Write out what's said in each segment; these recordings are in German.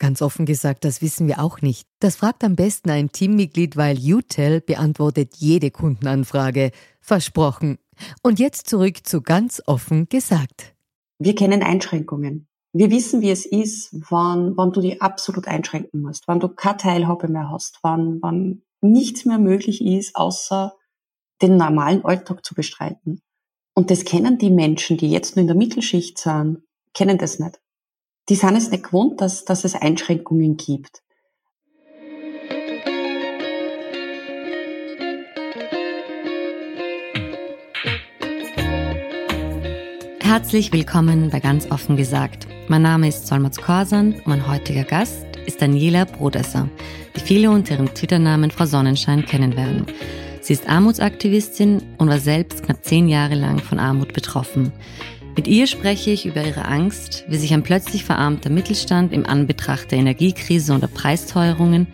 Ganz offen gesagt, das wissen wir auch nicht. Das fragt am besten ein Teammitglied, weil UTEL beantwortet jede Kundenanfrage. Versprochen. Und jetzt zurück zu ganz offen gesagt. Wir kennen Einschränkungen. Wir wissen, wie es ist, wann, wann du dich absolut einschränken musst, wann du keine Teilhabe mehr hast, wann, wann nichts mehr möglich ist, außer den normalen Alltag zu bestreiten. Und das kennen die Menschen, die jetzt nur in der Mittelschicht sind, kennen das nicht die sind es nicht gewohnt, dass, dass es Einschränkungen gibt. Herzlich willkommen bei Ganz offen gesagt. Mein Name ist Solmaz Korsan und mein heutiger Gast ist Daniela Brodesser, die viele unter ihrem Twitter-Namen Frau Sonnenschein kennen werden. Sie ist Armutsaktivistin und war selbst knapp zehn Jahre lang von Armut betroffen. Mit ihr spreche ich über ihre Angst, wie sich ein plötzlich verarmter Mittelstand im Anbetracht der Energiekrise und der Preisteuerungen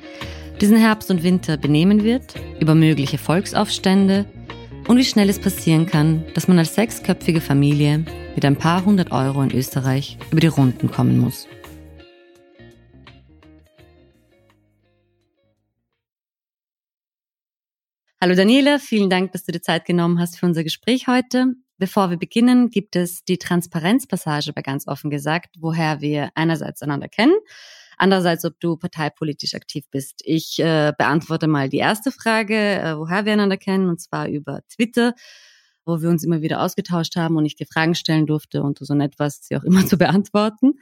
diesen Herbst und Winter benehmen wird, über mögliche Volksaufstände und wie schnell es passieren kann, dass man als sechsköpfige Familie mit ein paar hundert Euro in Österreich über die Runden kommen muss. Hallo Daniela, vielen Dank, dass du dir Zeit genommen hast für unser Gespräch heute. Bevor wir beginnen, gibt es die Transparenzpassage bei ganz offen gesagt, woher wir einerseits einander kennen, andererseits, ob du parteipolitisch aktiv bist. Ich äh, beantworte mal die erste Frage, äh, woher wir einander kennen, und zwar über Twitter, wo wir uns immer wieder ausgetauscht haben und ich dir Fragen stellen durfte und du so nett warst, sie auch immer zu beantworten.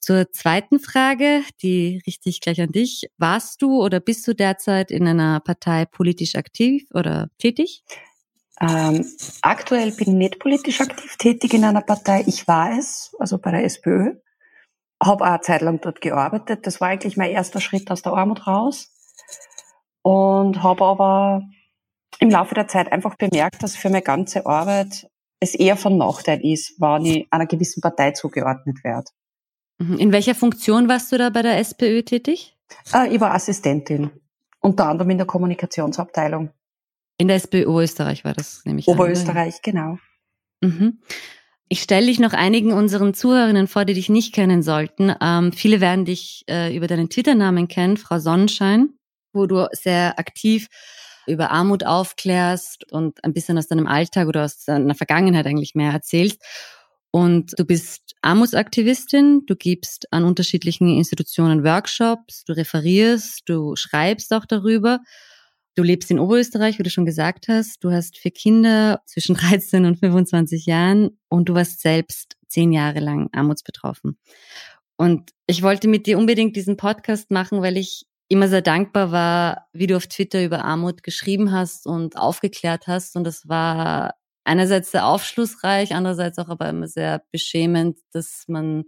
Zur zweiten Frage, die richte ich gleich an dich. Warst du oder bist du derzeit in einer Partei politisch aktiv oder tätig? Ähm, aktuell bin ich nicht politisch aktiv tätig in einer Partei. Ich war es, also bei der SPÖ. Habe auch eine Zeit lang dort gearbeitet. Das war eigentlich mein erster Schritt aus der Armut raus. Und habe aber im Laufe der Zeit einfach bemerkt, dass für meine ganze Arbeit es eher von Nachteil ist, wenn ich einer gewissen Partei zugeordnet werde. Mhm. In welcher Funktion warst du da bei der SPÖ tätig? Äh, ich war Assistentin, unter anderem in der Kommunikationsabteilung. In der SPÖ Österreich war das nämlich. Oberösterreich, an, genau. Mhm. Ich stelle dich noch einigen unseren Zuhörerinnen vor, die dich nicht kennen sollten. Ähm, viele werden dich äh, über deinen Twitter-Namen kennen, Frau Sonnenschein, wo du sehr aktiv über Armut aufklärst und ein bisschen aus deinem Alltag oder aus deiner Vergangenheit eigentlich mehr erzählst. Und du bist Armutsaktivistin, du gibst an unterschiedlichen Institutionen Workshops, du referierst, du schreibst auch darüber. Du lebst in Oberösterreich, wie du schon gesagt hast. Du hast vier Kinder zwischen 13 und 25 Jahren und du warst selbst zehn Jahre lang armutsbetroffen. Und ich wollte mit dir unbedingt diesen Podcast machen, weil ich immer sehr dankbar war, wie du auf Twitter über Armut geschrieben hast und aufgeklärt hast. Und das war einerseits sehr aufschlussreich, andererseits auch aber immer sehr beschämend, dass man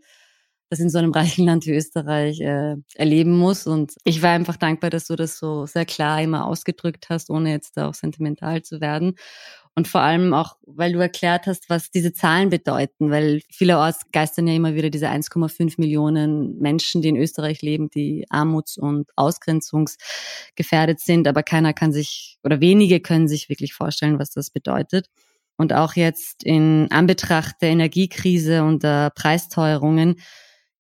das in so einem reichen Land wie Österreich äh, erleben muss. Und ich war einfach dankbar, dass du das so sehr klar immer ausgedrückt hast, ohne jetzt da auch sentimental zu werden. Und vor allem auch, weil du erklärt hast, was diese Zahlen bedeuten, weil vielerorts geistern ja immer wieder diese 1,5 Millionen Menschen, die in Österreich leben, die armuts- und ausgrenzungsgefährdet sind, aber keiner kann sich oder wenige können sich wirklich vorstellen, was das bedeutet. Und auch jetzt in Anbetracht der Energiekrise und der Preisteuerungen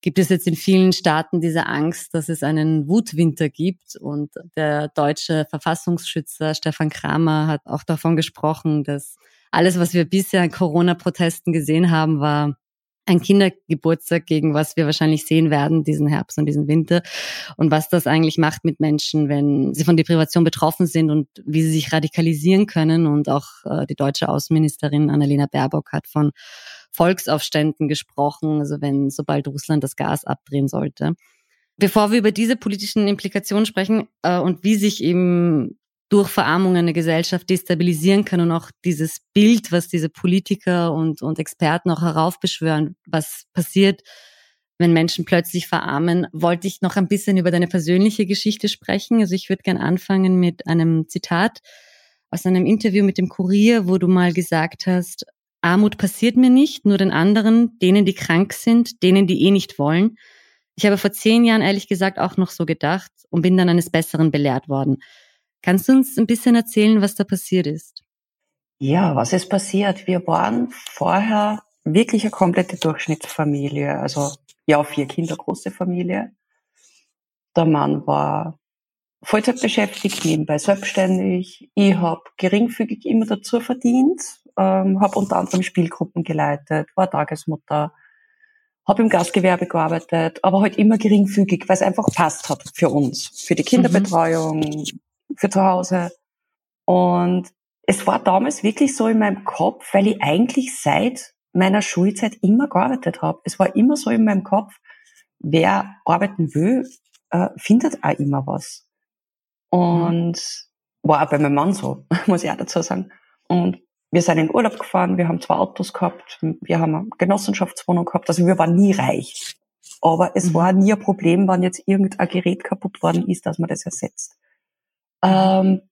gibt es jetzt in vielen Staaten diese Angst, dass es einen Wutwinter gibt. Und der deutsche Verfassungsschützer Stefan Kramer hat auch davon gesprochen, dass alles, was wir bisher an Corona-Protesten gesehen haben, war ein Kindergeburtstag, gegen was wir wahrscheinlich sehen werden diesen Herbst und diesen Winter und was das eigentlich macht mit Menschen, wenn sie von Deprivation betroffen sind und wie sie sich radikalisieren können. Und auch äh, die deutsche Außenministerin Annalena Baerbock hat von Volksaufständen gesprochen, also wenn sobald Russland das Gas abdrehen sollte. Bevor wir über diese politischen Implikationen sprechen äh, und wie sich eben durch Verarmung eine Gesellschaft destabilisieren kann und auch dieses Bild, was diese Politiker und, und Experten auch heraufbeschwören, was passiert, wenn Menschen plötzlich verarmen, wollte ich noch ein bisschen über deine persönliche Geschichte sprechen. Also ich würde gern anfangen mit einem Zitat aus einem Interview mit dem Kurier, wo du mal gesagt hast, Armut passiert mir nicht, nur den anderen, denen, die krank sind, denen, die eh nicht wollen. Ich habe vor zehn Jahren ehrlich gesagt auch noch so gedacht und bin dann eines Besseren belehrt worden. Kannst du uns ein bisschen erzählen, was da passiert ist? Ja, was ist passiert? Wir waren vorher wirklich eine komplette Durchschnittsfamilie. Also ja, vier Kinder große Familie. Der Mann war Vollzeit beschäftigt, nebenbei selbstständig. Ich habe geringfügig immer dazu verdient, ähm, habe unter anderem Spielgruppen geleitet, war Tagesmutter, habe im Gastgewerbe gearbeitet, aber halt immer geringfügig, weil es einfach passt hat für uns, für die mhm. Kinderbetreuung, mhm für zu Hause. Und es war damals wirklich so in meinem Kopf, weil ich eigentlich seit meiner Schulzeit immer gearbeitet habe. Es war immer so in meinem Kopf, wer arbeiten will, äh, findet auch immer was. Und mhm. war auch bei meinem Mann so, muss ich auch dazu sagen. Und wir sind in Urlaub gefahren, wir haben zwei Autos gehabt, wir haben eine Genossenschaftswohnung gehabt, also wir waren nie reich. Aber es mhm. war nie ein Problem, wenn jetzt irgendein Gerät kaputt worden ist, dass man das ersetzt. Ähm,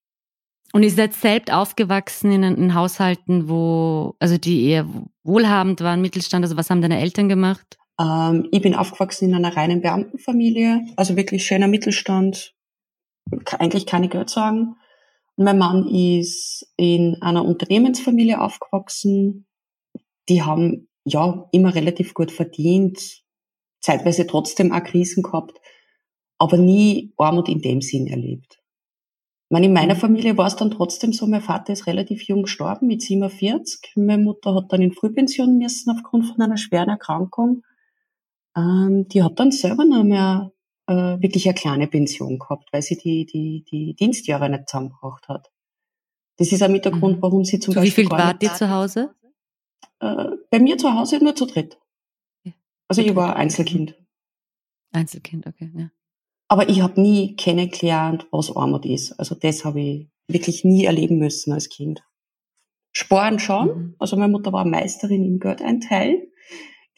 und ihr seid selbst aufgewachsen in, in Haushalten, wo, also die eher wohlhabend waren, Mittelstand, also was haben deine Eltern gemacht? Ähm, ich bin aufgewachsen in einer reinen Beamtenfamilie, also wirklich schöner Mittelstand, eigentlich keine Geldsorgen. Und mein Mann ist in einer Unternehmensfamilie aufgewachsen. Die haben ja immer relativ gut verdient, zeitweise trotzdem auch Krisen gehabt, aber nie Armut in dem Sinn erlebt. Meine, in meiner mhm. Familie war es dann trotzdem so, mein Vater ist relativ jung gestorben, mit 47. Meine Mutter hat dann in Frühpension müssen aufgrund von einer schweren Erkrankung. Ähm, die hat dann selber noch mehr äh, wirklich eine kleine Pension gehabt, weil sie die, die, die Dienstjahre nicht zusammengebracht hat. Das ist auch mit der mhm. Grund, warum sie zum zu Beispiel. Wie viel wart ihr zu Hause? Äh, bei mir zu Hause nur zu dritt. Also ich war Einzelkind. Einzelkind, okay, ja. Aber ich habe nie kennengelernt, was Armut ist. Also das habe ich wirklich nie erleben müssen als Kind. Sparen schon. Mhm. Also meine Mutter war Meisterin im Geld einteilen.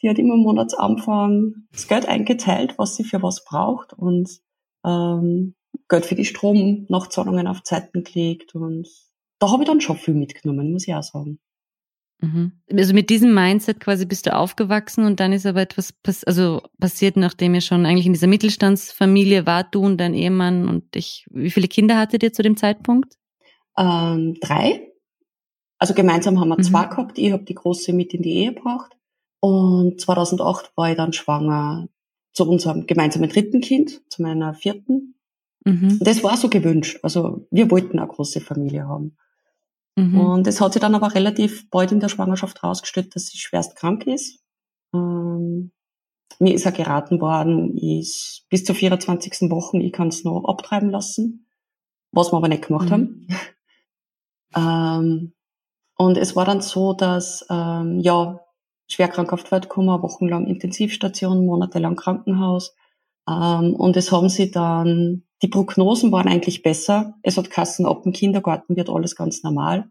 Die hat immer Monatsanfang das Geld eingeteilt, was sie für was braucht und ähm, Geld für die Stromnachzahlungen auf Zeiten gelegt. Und da habe ich dann schon viel mitgenommen, muss ich auch sagen. Mhm. Also mit diesem Mindset quasi bist du aufgewachsen und dann ist aber etwas pass also passiert, nachdem ihr schon eigentlich in dieser Mittelstandsfamilie wart, du und dein Ehemann und ich. Wie viele Kinder hattet ihr zu dem Zeitpunkt? Ähm, drei. Also gemeinsam haben wir mhm. zwei gehabt. Ich habe die große mit in die Ehe gebracht. Und 2008 war ich dann schwanger zu unserem gemeinsamen dritten Kind, zu meiner vierten. Mhm. Das war so gewünscht. Also wir wollten eine große Familie haben. Mhm. Und es hat sich dann aber relativ bald in der Schwangerschaft herausgestellt, dass sie schwerst krank ist. Ähm, mir ist ja geraten worden, ist bis zur 24. Woche, ich kann es noch abtreiben lassen, was wir aber nicht gemacht mhm. haben. ähm, und es war dann so, dass ähm, ja schwer krankhaft wird gekommen, wochenlang Intensivstation, monatelang Krankenhaus. Ähm, und es haben sie dann die Prognosen waren eigentlich besser. Es hat Kassen ab dem Kindergarten wird alles ganz normal.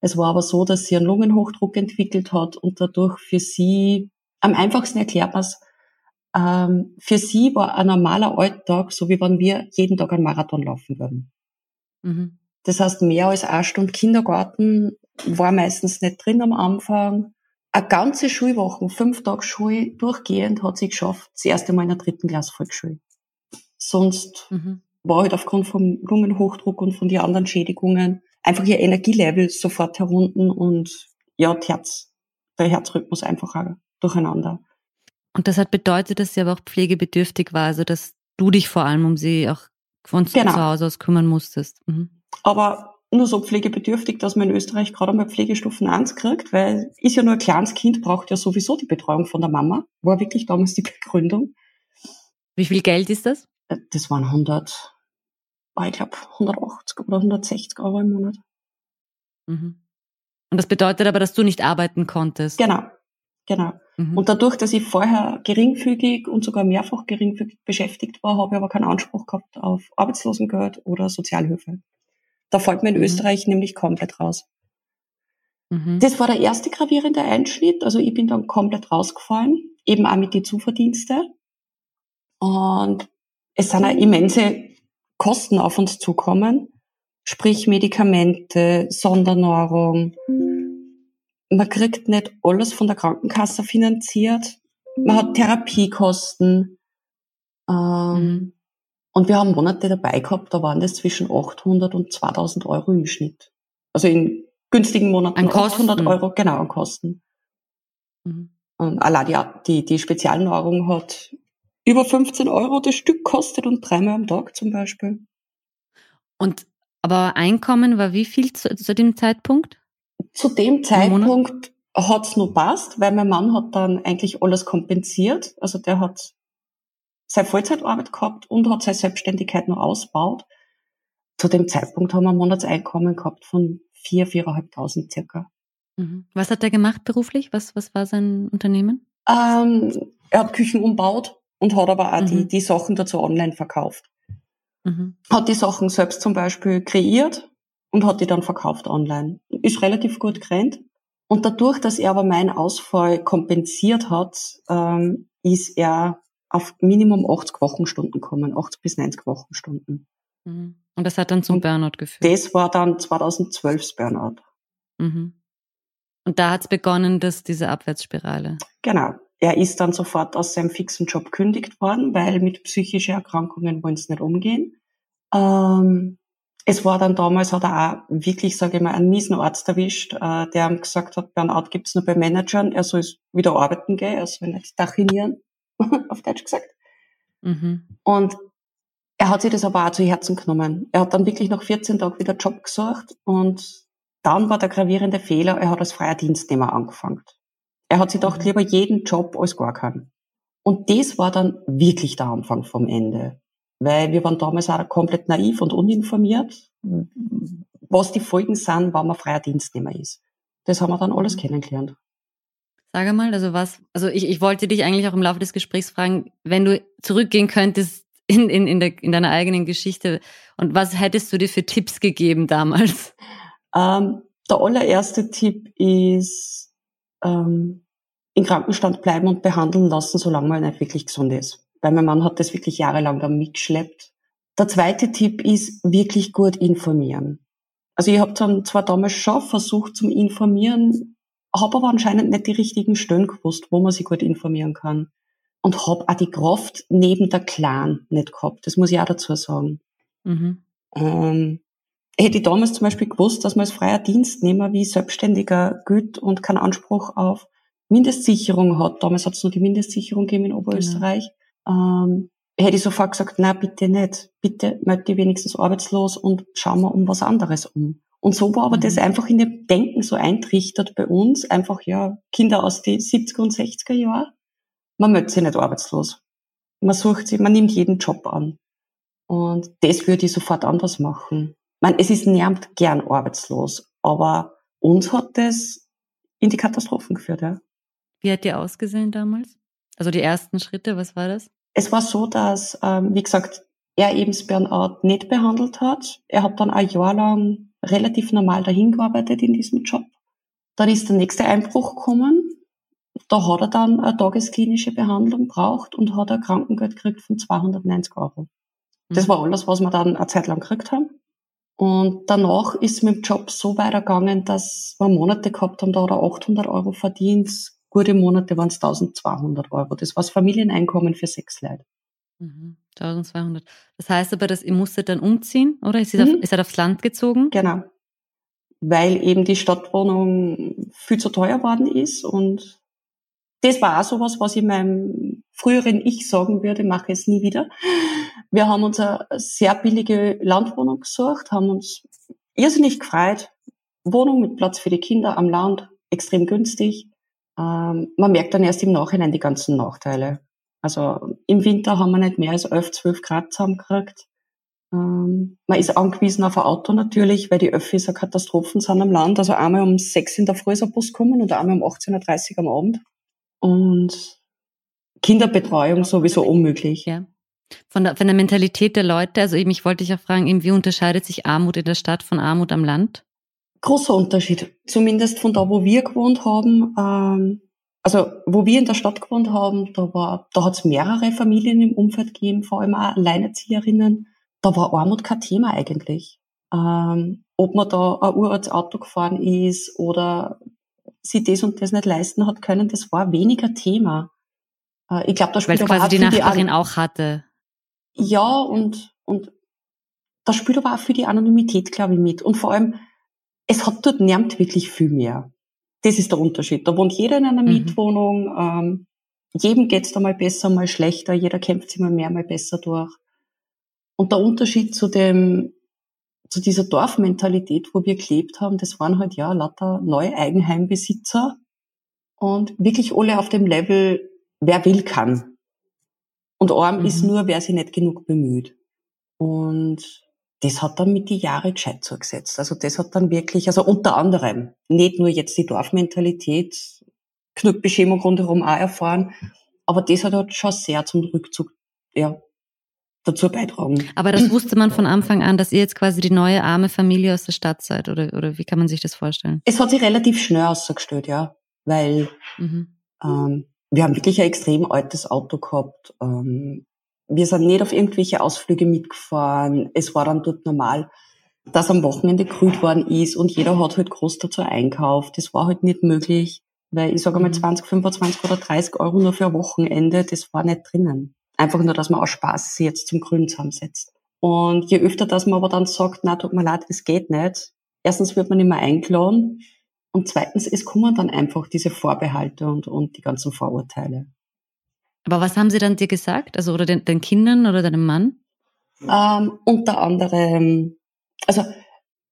Es war aber so, dass sie einen Lungenhochdruck entwickelt hat und dadurch für sie, am einfachsten erklärt man es, ähm, für sie war ein normaler Alltag, so wie wenn wir jeden Tag einen Marathon laufen würden. Mhm. Das heißt, mehr als eine Stunde Kindergarten war meistens nicht drin am Anfang. Eine ganze Schulwoche, fünf Tage Schule durchgehend hat sie geschafft, das erste Mal in der dritten Klasse Volksschule. Sonst mhm. war halt aufgrund vom Lungenhochdruck und von den anderen Schädigungen einfach ihr Energielevel sofort herunten und ja, Herz, der Herzrhythmus einfach durcheinander. Und das hat bedeutet, dass sie aber auch pflegebedürftig war, also dass du dich vor allem um sie auch von genau. zu Hause aus kümmern musstest. Mhm. Aber nur so pflegebedürftig, dass man in Österreich gerade einmal Pflegestufen 1 kriegt, weil ist ja nur ein kleines Kind, braucht ja sowieso die Betreuung von der Mama. War wirklich damals die Begründung. Wie viel Geld ist das? Das waren 100, ich glaube 180 oder 160 Euro im Monat. Mhm. Und das bedeutet aber, dass du nicht arbeiten konntest. Genau, genau. Mhm. Und dadurch, dass ich vorher geringfügig und sogar mehrfach geringfügig beschäftigt war, habe ich aber keinen Anspruch gehabt auf Arbeitslosengeld oder Sozialhilfe. Da fällt mir in mhm. Österreich nämlich komplett raus. Mhm. Das war der erste gravierende Einschnitt. Also ich bin dann komplett rausgefallen, eben auch mit den Zuverdienste. Und es sind auch immense Kosten auf uns zukommen, sprich Medikamente, Sondernahrung. Man kriegt nicht alles von der Krankenkasse finanziert. Man hat Therapiekosten. Ähm, mhm. Und wir haben Monate dabei gehabt, da waren das zwischen 800 und 2000 Euro im Schnitt. Also in günstigen Monaten an Kosten. 800 Euro, genau, an Kosten. Mhm. Und allein die, die, die Spezialnahrung hat über 15 Euro das Stück kostet und dreimal am Tag zum Beispiel. Und aber Einkommen war wie viel zu, zu dem Zeitpunkt? Zu dem Zeitpunkt hat's nur passt, weil mein Mann hat dann eigentlich alles kompensiert. Also der hat seine Vollzeitarbeit gehabt und hat seine Selbstständigkeit noch ausgebaut. Zu dem Zeitpunkt haben wir ein Monatseinkommen gehabt von vier, viereinhalbtausend circa. Mhm. Was hat er gemacht beruflich? Was, was war sein Unternehmen? Ähm, er hat Küchen umbaut und hat aber auch mhm. die, die Sachen dazu online verkauft. Mhm. Hat die Sachen selbst zum Beispiel kreiert und hat die dann verkauft online. Ist relativ gut gerannt. Und dadurch, dass er aber meinen Ausfall kompensiert hat, ähm, ist er auf Minimum 80 Wochenstunden kommen, 80 bis 90 Wochenstunden. Mhm. Und das hat dann zum und Burnout geführt? Das war dann 2012 das Burnout. Mhm. Und da hat es begonnen, dass diese Abwärtsspirale. Genau er ist dann sofort aus seinem fixen Job kündigt worden, weil mit psychischen Erkrankungen wollen sie nicht umgehen. Ähm, es war dann damals, hat er auch wirklich, sage ich mal, einen miesen Arzt erwischt, äh, der ihm gesagt hat, Burnout gibt's nur bei Managern, er soll wieder arbeiten gehen, er soll nicht dachinieren, auf Deutsch gesagt. Mhm. Und er hat sich das aber auch zu Herzen genommen. Er hat dann wirklich nach 14 Tagen wieder Job gesucht und dann war der gravierende Fehler, er hat als freier Dienstnehmer angefangen. Er hat sich gedacht, lieber jeden Job als gar keinen. Und das war dann wirklich der Anfang vom Ende. Weil wir waren damals auch komplett naiv und uninformiert, was die Folgen sind, wenn man freier Dienstnehmer ist. Das haben wir dann alles mhm. kennengelernt. Sag mal, also was, also ich, ich wollte dich eigentlich auch im Laufe des Gesprächs fragen, wenn du zurückgehen könntest in, in, in, der, in deiner eigenen Geschichte und was hättest du dir für Tipps gegeben damals? Ähm, der allererste Tipp ist, ähm, in Krankenstand bleiben und behandeln lassen, solange man nicht wirklich gesund ist. Weil mein Mann hat das wirklich jahrelang dann mitgeschleppt. Der zweite Tipp ist wirklich gut informieren. Also ich habe dann zwar damals schon versucht zum Informieren, habe aber anscheinend nicht die richtigen Stellen gewusst, wo man sich gut informieren kann. Und habe auch die Kraft neben der Clan nicht gehabt. Das muss ich auch dazu sagen. Mhm. Ähm, hätte ich damals zum Beispiel gewusst, dass man als freier Dienstnehmer wie Selbstständiger gilt und keinen Anspruch auf Mindestsicherung hat. Damals hat es nur die Mindestsicherung gegeben in Oberösterreich. Genau. Ähm, hätte ich sofort gesagt, na bitte nicht. Bitte melde dich wenigstens arbeitslos und schau mal um was anderes um. Und so war aber mhm. das einfach in dem Denken so eintrichtert bei uns. Einfach, ja, Kinder aus den 70er und 60er Jahren. Man meldet sich nicht arbeitslos. Man sucht sich, man nimmt jeden Job an. Und das würde ich sofort anders machen meine, es ist niemand gern arbeitslos, aber uns hat das in die Katastrophen geführt, ja. Wie hat die ausgesehen damals? Also die ersten Schritte, was war das? Es war so, dass, ähm, wie gesagt, er eben das Burnout nicht behandelt hat. Er hat dann ein Jahr lang relativ normal dahin gearbeitet in diesem Job. Dann ist der nächste Einbruch gekommen. Da hat er dann eine tagesklinische Behandlung braucht und hat ein Krankengeld gekriegt von 290 Euro. Das mhm. war alles, was wir dann eine Zeit lang gekriegt haben. Und danach ist mit dem Job so weitergegangen, dass wir Monate gehabt haben, da hat er 800 Euro verdient. Gute Monate waren es 1200 Euro. Das war das Familieneinkommen für sechs Leute. Mhm, 1200. Das heißt aber, dass ihr musstet dann umziehen, oder? Ist er, mhm. ist er aufs Land gezogen? Genau. Weil eben die Stadtwohnung viel zu teuer worden ist und das war auch sowas, was ich meinem früheren Ich sagen würde, mache es nie wieder. Wir haben uns eine sehr billige Landwohnung gesucht, haben uns irrsinnig gefreut. Wohnung mit Platz für die Kinder am Land, extrem günstig. Ähm, man merkt dann erst im Nachhinein die ganzen Nachteile. Also im Winter haben wir nicht mehr als 11, 12 Grad zusammengekriegt. Ähm, man ist angewiesen auf ein Auto natürlich, weil die Öffis eine Katastrophen sind am Land. Also einmal um 6 in der Früh ist ein Bus kommen und einmal um 18.30 Uhr am Abend. Und Kinderbetreuung sowieso unmöglich. Ja. Von der, von der Mentalität der Leute, also eben, ich wollte dich auch fragen, eben, wie unterscheidet sich Armut in der Stadt von Armut am Land? Großer Unterschied. Zumindest von da, wo wir gewohnt haben. Ähm, also, wo wir in der Stadt gewohnt haben, da war, da hat es mehrere Familien im Umfeld gegeben, vor allem auch Alleinerzieherinnen. Da war Armut kein Thema eigentlich. Ähm, ob man da ein uraltes Auto gefahren ist oder sie das und das nicht leisten hat können, das war weniger Thema. Äh, ich glaube, da spielt Weil aber quasi auch die die Nachbarin An- auch hatte. Ja, und, und da spielt aber auch für die Anonymität, glaube ich, mit. Und vor allem, es hat dort niemand wirklich viel mehr. Das ist der Unterschied. Da wohnt jeder in einer Mhm. Mietwohnung. Ähm, jedem geht's da mal besser, mal schlechter. Jeder kämpft sich mal mehr, mal besser durch. Und der Unterschied zu dem, zu dieser Dorfmentalität, wo wir gelebt haben, das waren halt ja lauter neue Eigenheimbesitzer und wirklich alle auf dem Level, wer will, kann. Und arm Mhm. ist nur, wer sich nicht genug bemüht. Und das hat dann mit die Jahre gescheit zugesetzt. Also das hat dann wirklich, also unter anderem, nicht nur jetzt die Dorfmentalität, Knüppelschema rundherum auch erfahren, aber das hat halt schon sehr zum Rückzug, ja, dazu beitragen. Aber das wusste man von Anfang an, dass ihr jetzt quasi die neue arme Familie aus der Stadt seid, oder, oder wie kann man sich das vorstellen? Es hat sich relativ schnell ausgestellt, ja, weil Mhm. ähm, wir haben wirklich ein extrem altes Auto gehabt. Ähm, wir sind nicht auf irgendwelche Ausflüge mitgefahren. Es war dann dort normal, dass am Wochenende grüht worden ist und jeder hat halt groß dazu einkauft. Das war halt nicht möglich, weil ich sage mal Mhm. 20, 25 oder 30 Euro nur für ein Wochenende, das war nicht drinnen. Einfach nur, dass man aus Spaß sich jetzt zum Grün zusammensetzt. Und je öfter, dass man aber dann sagt, na, tut mir leid, das geht nicht. Erstens wird man nicht mehr eingeladen und zweitens, es kommen dann einfach diese Vorbehalte und, und die ganzen Vorurteile. Aber was haben sie dann dir gesagt? Also, oder den, den Kindern oder deinem Mann? Ähm, unter anderem, also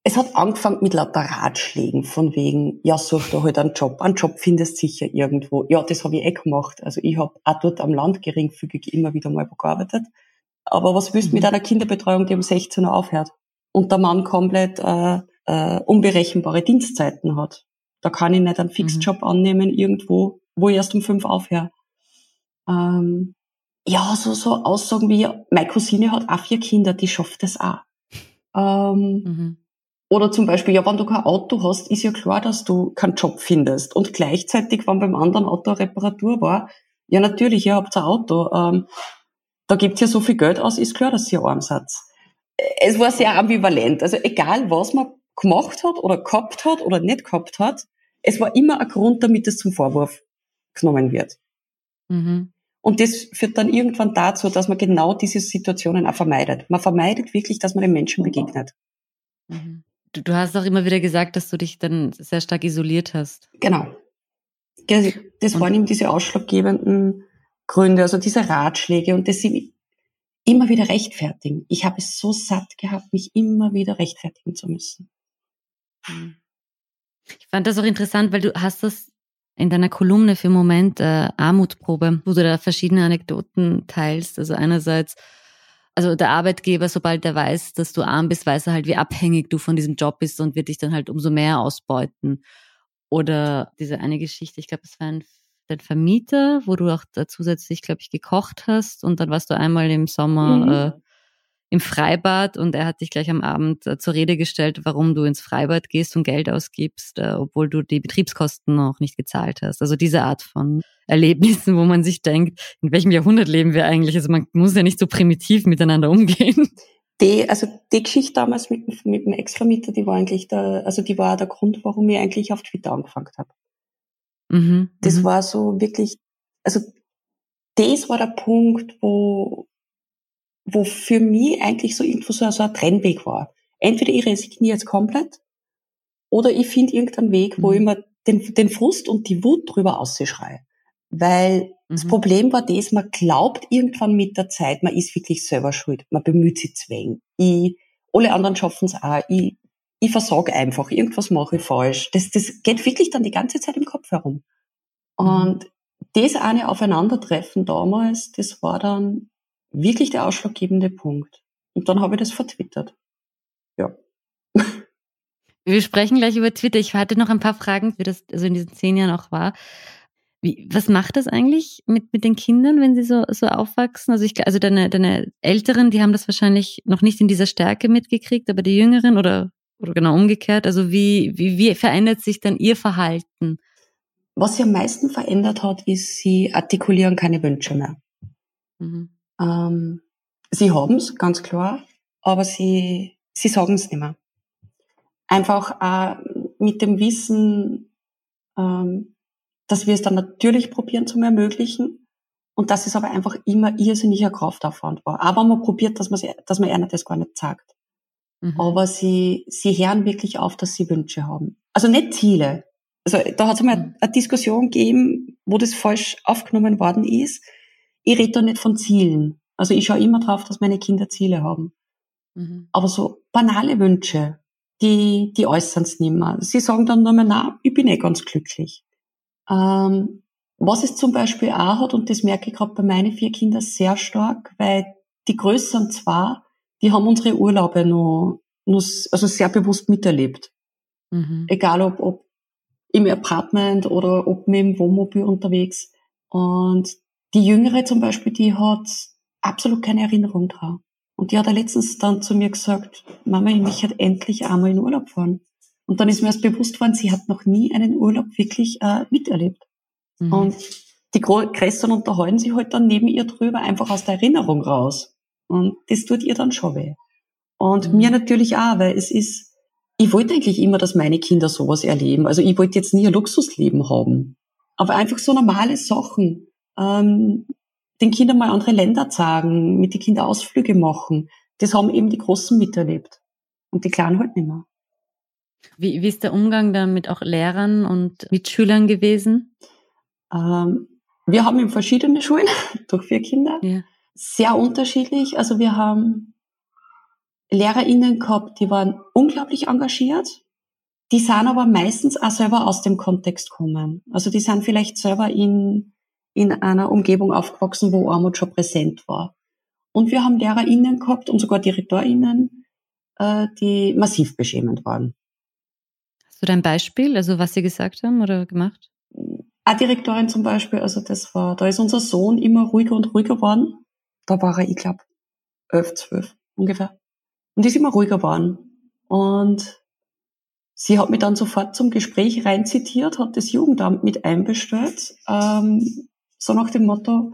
es hat angefangen mit lauter Ratschlägen von wegen, ja, such doch halt einen Job. Einen Job findest sicher irgendwo. Ja, das habe ich eh gemacht. Also ich habe auch dort am Land geringfügig immer wieder mal gearbeitet. Aber was willst du mit Mhm. einer Kinderbetreuung, die um 16 Uhr aufhört? Und der Mann komplett äh, äh, unberechenbare Dienstzeiten hat. Da kann ich nicht einen Fixjob annehmen irgendwo, wo ich erst um fünf aufhöre. Ähm, ja, so, so Aussagen wie, meine Cousine hat auch vier Kinder, die schafft das auch. Ähm, Mhm. Oder zum Beispiel, ja, wenn du kein Auto hast, ist ja klar, dass du keinen Job findest. Und gleichzeitig, wenn beim anderen Auto eine Reparatur war, ja natürlich, ihr habt ein Auto, ähm, da gibt's ja so viel Geld aus, ist klar, dass ihr arm seid. Es war sehr ambivalent. Also egal, was man gemacht hat oder gehabt hat oder nicht gehabt hat, es war immer ein Grund, damit es zum Vorwurf genommen wird. Mhm. Und das führt dann irgendwann dazu, dass man genau diese Situationen auch vermeidet. Man vermeidet wirklich, dass man den Menschen begegnet. Mhm. Du, du hast auch immer wieder gesagt, dass du dich dann sehr stark isoliert hast. Genau. Ge- Das waren eben diese ausschlaggebenden Gründe, also diese Ratschläge und das sie immer wieder rechtfertigen. Ich habe es so satt gehabt, mich immer wieder rechtfertigen zu müssen. Mhm. Ich fand das auch interessant, weil du hast das in deiner Kolumne für Moment äh, Armutprobe, wo du da verschiedene Anekdoten teilst. Also einerseits, also der Arbeitgeber, sobald er weiß, dass du arm bist, weiß er halt, wie abhängig du von diesem Job bist und wird dich dann halt umso mehr ausbeuten. Oder diese eine Geschichte, ich glaube, es war ein, dein Vermieter, wo du auch da zusätzlich, glaube ich, gekocht hast und dann warst du einmal im Sommer Mhm. äh, im Freibad und er hat dich gleich am Abend äh, zur Rede gestellt, warum du ins Freibad gehst und Geld ausgibst, äh, obwohl du die Betriebskosten noch nicht gezahlt hast. Also diese Art von Erlebnissen, wo man sich denkt, in welchem Jahrhundert leben wir eigentlich? Also man muss ja nicht so primitiv miteinander umgehen. Die, also die Geschichte damals mit, mit dem Ex-Vermieter, die war eigentlich der, also die war der Grund, warum ich eigentlich auf Twitter angefangen habe. Mhm, Das mhm. war so wirklich, also das war der Punkt, wo, wo für mich eigentlich so irgendwo so, so ein Trennweg war. Entweder ich resigniere jetzt komplett oder ich finde irgendeinen Weg, wo Mhm. ich mir den, den Frust und die Wut drüber ausschreie. Weil das Mhm. Problem war das, man glaubt irgendwann mit der Zeit, man ist wirklich selber schuld. Man bemüht sich zwängen. Ich, alle anderen schaffen es auch. Ich, ich versage einfach, irgendwas mache ich falsch. Das, das geht wirklich dann die ganze Zeit im Kopf herum. Und das eine Aufeinandertreffen damals, das war dann wirklich der ausschlaggebende Punkt. Und dann habe ich das vertwittert. Ja. Wir sprechen gleich über Twitter. Ich hatte noch ein paar Fragen, wie das also in diesen zehn Jahren auch war. Wie, was macht das eigentlich mit, mit den Kindern, wenn sie so, so aufwachsen? Also ich, also deine, deine Älteren, die haben das wahrscheinlich noch nicht in dieser Stärke mitgekriegt, aber die Jüngeren oder, oder genau umgekehrt. Also wie, wie, wie verändert sich dann ihr Verhalten? Was sie am meisten verändert hat, ist, sie artikulieren keine Wünsche mehr. Mhm. Ähm, sie haben es, ganz klar, aber sie, sie sagen es nicht mehr. Einfach äh, mit dem Wissen, ähm, dass wir es dann natürlich probieren zu ermöglichen und dass es aber einfach immer irrsinniger Kraftaufwand war. Aber man probiert, dass man, dass man einer das gar nicht sagt. Mhm. Aber sie, sie hören wirklich auf, dass sie Wünsche haben. Also nicht Ziele. Also da hat es mal mhm. eine Diskussion gegeben, wo das falsch aufgenommen worden ist. Ich rede da nicht von Zielen. Also ich schaue immer drauf, dass meine Kinder Ziele haben. Mhm. Aber so banale Wünsche, die, die äußern es nicht mehr. Sie sagen dann nur mehr, na, ich bin eh ganz glücklich. Ähm, was es zum Beispiel auch hat, und das merke ich gerade bei meinen vier Kindern sehr stark, weil die größeren zwar, die haben unsere Urlaube noch, noch also sehr bewusst miterlebt. Mhm. Egal ob, ob im Apartment oder ob mit dem Wohnmobil unterwegs. Und die Jüngere zum Beispiel, die hat absolut keine Erinnerung dran. Und die hat er letztens dann zu mir gesagt, Mama, ich möchte endlich einmal in Urlaub fahren. Und dann ist mir erst bewusst worden, sie hat noch nie einen Urlaub wirklich äh, miterlebt. Mhm. Und die Grästern unterhalten sich halt dann neben ihr drüber, einfach aus der Erinnerung raus. Und das tut ihr dann schon weh. Und mhm. mir natürlich auch, weil es ist, ich wollte eigentlich immer, dass meine Kinder sowas erleben. Also ich wollte jetzt nie ein Luxusleben haben. Aber einfach so normale Sachen. Ähm, den Kindern mal andere Länder zeigen, mit den Kindern Ausflüge machen. Das haben eben die Großen miterlebt. Und die Kleinen halt nicht mehr. Wie, wie ist der Umgang dann mit auch Lehrern und Mitschülern gewesen? Ähm, wir haben in verschiedene Schulen durch vier Kinder. Ja. Sehr unterschiedlich. Also wir haben LehrerInnen gehabt, die waren unglaublich engagiert. Die sind aber meistens auch selber aus dem Kontext kommen. Also die sind vielleicht selber in, in einer Umgebung aufgewachsen, wo Armut schon präsent war. Und wir haben LehrerInnen gehabt und sogar DirektorInnen, äh, die massiv beschämend waren. Hast du da ein Beispiel, also was sie gesagt haben oder gemacht? Eine Direktorin zum Beispiel, also das war, da ist unser Sohn immer ruhiger und ruhiger geworden. Da war er, ich glaube, elf, zwölf ungefähr. Und die ist immer ruhiger geworden. Und sie hat mich dann sofort zum Gespräch reinzitiert, hat das Jugendamt mit einbestellt, ähm, so nach dem Motto,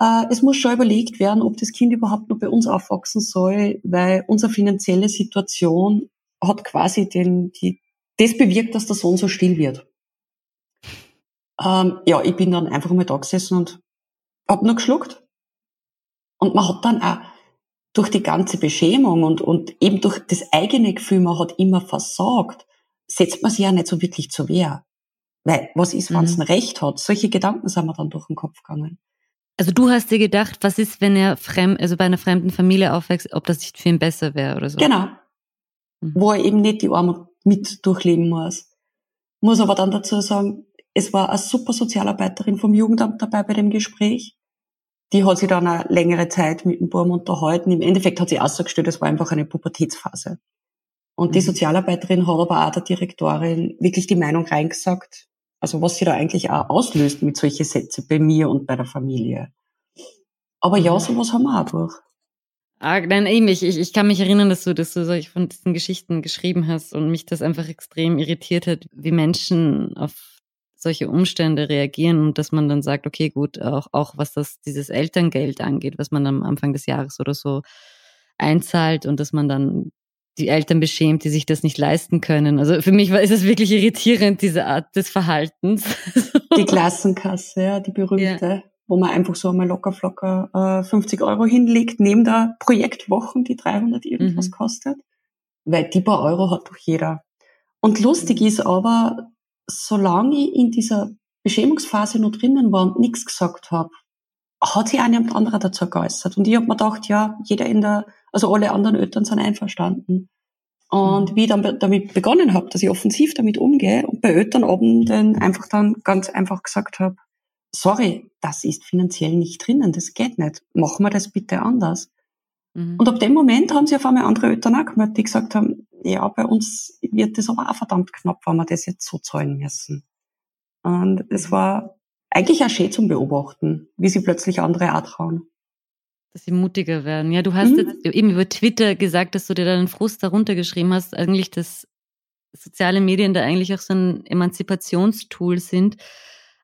äh, es muss schon überlegt werden, ob das Kind überhaupt noch bei uns aufwachsen soll, weil unsere finanzielle Situation hat quasi den, die, das bewirkt, dass der Sohn so still wird. Ähm, ja, ich bin dann einfach mal da gesessen und hab nur geschluckt. Und man hat dann auch durch die ganze Beschämung und, und eben durch das eigene Gefühl, man hat immer versagt, setzt man sich ja nicht so wirklich zur Wehr. Weil, was ist, wenn es mhm. ein Recht hat? Solche Gedanken sind mir dann durch den Kopf gegangen. Also du hast dir gedacht, was ist, wenn er fremd, also bei einer fremden Familie aufwächst, ob das nicht für ihn besser wäre oder so? Genau. Mhm. Wo er eben nicht die Armut mit durchleben muss. Muss aber dann dazu sagen, es war eine super Sozialarbeiterin vom Jugendamt dabei bei dem Gespräch. Die hat sich dann eine längere Zeit mit dem Burm unterhalten. Im Endeffekt hat sie ausgestellt, es war einfach eine Pubertätsphase. Und mhm. die Sozialarbeiterin hat aber auch der Direktorin wirklich die Meinung reingesagt, also was sie da eigentlich auch auslöst mit solchen Sätzen bei mir und bei der Familie. Aber ja, sowas haben wir auch durch. Ah, nein, eben, ich, ich kann mich erinnern, dass du, dass du solche von diesen Geschichten geschrieben hast und mich das einfach extrem irritiert hat, wie Menschen auf solche Umstände reagieren und dass man dann sagt, okay, gut, auch, auch was das, dieses Elterngeld angeht, was man am Anfang des Jahres oder so einzahlt und dass man dann die Eltern beschämt, die sich das nicht leisten können. Also für mich war, ist es wirklich irritierend, diese Art des Verhaltens. Die Klassenkasse, ja, die berühmte. Ja wo man einfach so einmal locker flocker äh, 50 Euro hinlegt, neben der Projektwochen, die 300 irgendwas mhm. kostet. Weil die paar Euro hat doch jeder. Und lustig mhm. ist aber, solange ich in dieser Beschämungsphase noch drinnen war und nichts gesagt habe, hat sich eine und andere dazu geäußert. Und ich habe mir gedacht, ja, jeder in der, also alle anderen Eltern sind einverstanden. Und mhm. wie ich dann damit begonnen habe, dass ich offensiv damit umgehe und bei Elternabenden einfach dann ganz einfach gesagt habe, sorry, das ist finanziell nicht drinnen, das geht nicht. Machen wir das bitte anders. Mhm. Und ab dem Moment haben sich auf einmal andere Eltern auch gemeldet, die gesagt haben, ja, bei uns wird das aber auch verdammt knapp, wenn wir das jetzt so zahlen müssen. Und es mhm. war eigentlich auch schön zum Beobachten, wie sie plötzlich andere auch trauen. Dass sie mutiger werden. Ja, du hast mhm. jetzt eben über Twitter gesagt, dass du dir deinen Frust darunter geschrieben hast, eigentlich, dass soziale Medien da eigentlich auch so ein Emanzipationstool sind.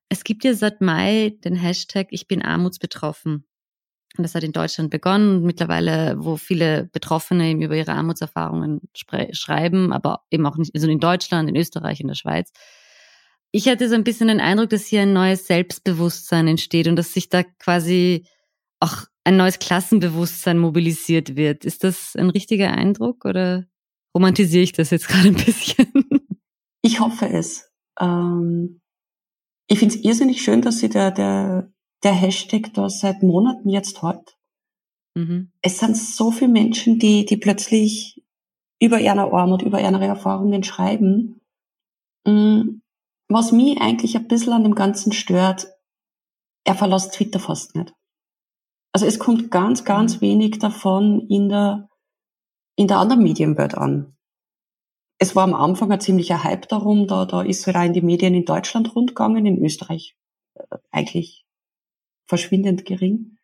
Es gibt ja seit Mai den Hashtag Ich bin armutsbetroffen. Und das hat in Deutschland begonnen, mittlerweile, wo viele Betroffene eben über ihre Armutserfahrungen schreiben, aber eben auch nicht, also in Deutschland, in Österreich, in der Schweiz. Ich hatte so ein bisschen den Eindruck, dass hier ein neues Selbstbewusstsein entsteht und dass sich da quasi auch ein neues Klassenbewusstsein mobilisiert wird. Ist das ein richtiger Eindruck oder romantisiere ich das jetzt gerade ein bisschen? Ich hoffe es. Ähm, ich finde es irrsinnig schön, dass sie der, der der Hashtag da seit Monaten jetzt hat. Mhm. Es sind so viele Menschen, die, die plötzlich über ihre Armut, über ihre Erfahrungen schreiben. Mm, was mich eigentlich ein bisschen an dem Ganzen stört, er verlässt Twitter fast nicht. Also es kommt ganz, ganz mhm. wenig davon in der, in der anderen Medienwelt an. Es war am Anfang ein ziemlicher Hype darum, da, da ist sogar in die Medien in Deutschland rundgegangen, in Österreich äh, eigentlich verschwindend gering.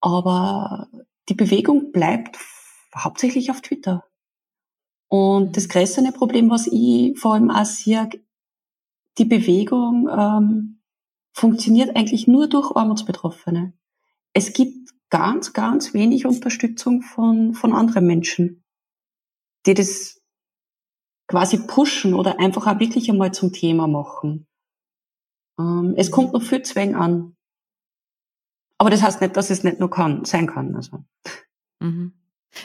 Aber die Bewegung bleibt hauptsächlich auf Twitter. Und das größere Problem, was ich vor allem auch sehe, die Bewegung ähm, funktioniert eigentlich nur durch Armutsbetroffene. Es gibt ganz, ganz wenig Unterstützung von, von anderen Menschen, die das quasi pushen oder einfach auch wirklich einmal zum Thema machen. Ähm, es kommt noch viel Zwang an. Aber das heißt nicht, dass es nicht nur kann, sein kann. Also. Mhm.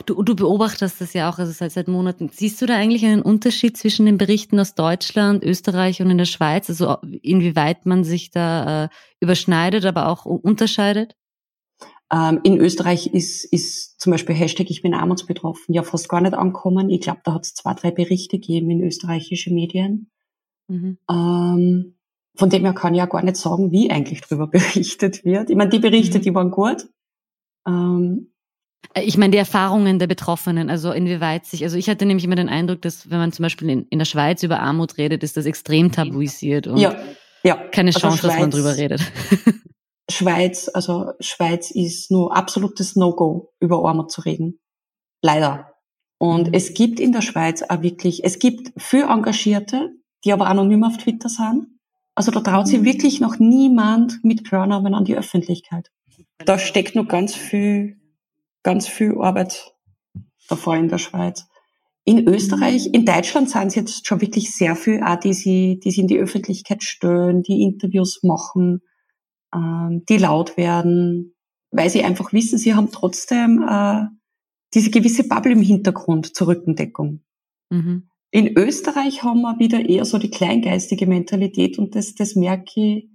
Du, du beobachtest das ja auch, also seit, seit Monaten. Siehst du da eigentlich einen Unterschied zwischen den Berichten aus Deutschland, Österreich und in der Schweiz? Also inwieweit man sich da äh, überschneidet, aber auch unterscheidet? Ähm, in Österreich ist, ist zum Beispiel Hashtag Ich bin armutsbetroffen ja fast gar nicht ankommen. Ich glaube, da hat es zwei, drei Berichte gegeben in österreichische Medien. Mhm. Ähm, von dem her kann ich ja gar nicht sagen, wie eigentlich darüber berichtet wird. Ich meine, die Berichte, mhm. die waren gut. Ähm, äh, ich meine, die Erfahrungen der Betroffenen, also inwieweit sich, also ich hatte nämlich immer den Eindruck, dass wenn man zum Beispiel in, in der Schweiz über Armut redet, ist das extrem tabuisiert und ja, ja. keine also Chance, Schweiz, dass man drüber redet. Schweiz, also Schweiz ist nur absolutes No-Go, über Armut zu reden. Leider. Und mhm. es gibt in der Schweiz auch wirklich, es gibt für Engagierte, die aber anonym auf Twitter sind, also da traut sich wirklich noch niemand mit Klarnamen an die Öffentlichkeit. Da steckt noch ganz viel, ganz viel Arbeit davor in der Schweiz. In Österreich, in Deutschland sind es jetzt schon wirklich sehr viel, auch die sie, die sie in die Öffentlichkeit stellen, die Interviews machen, ähm, die laut werden, weil sie einfach wissen, sie haben trotzdem äh, diese gewisse Bubble im Hintergrund zur Rückendeckung. Mhm. In Österreich haben wir wieder eher so die kleingeistige Mentalität und das, das merke ich,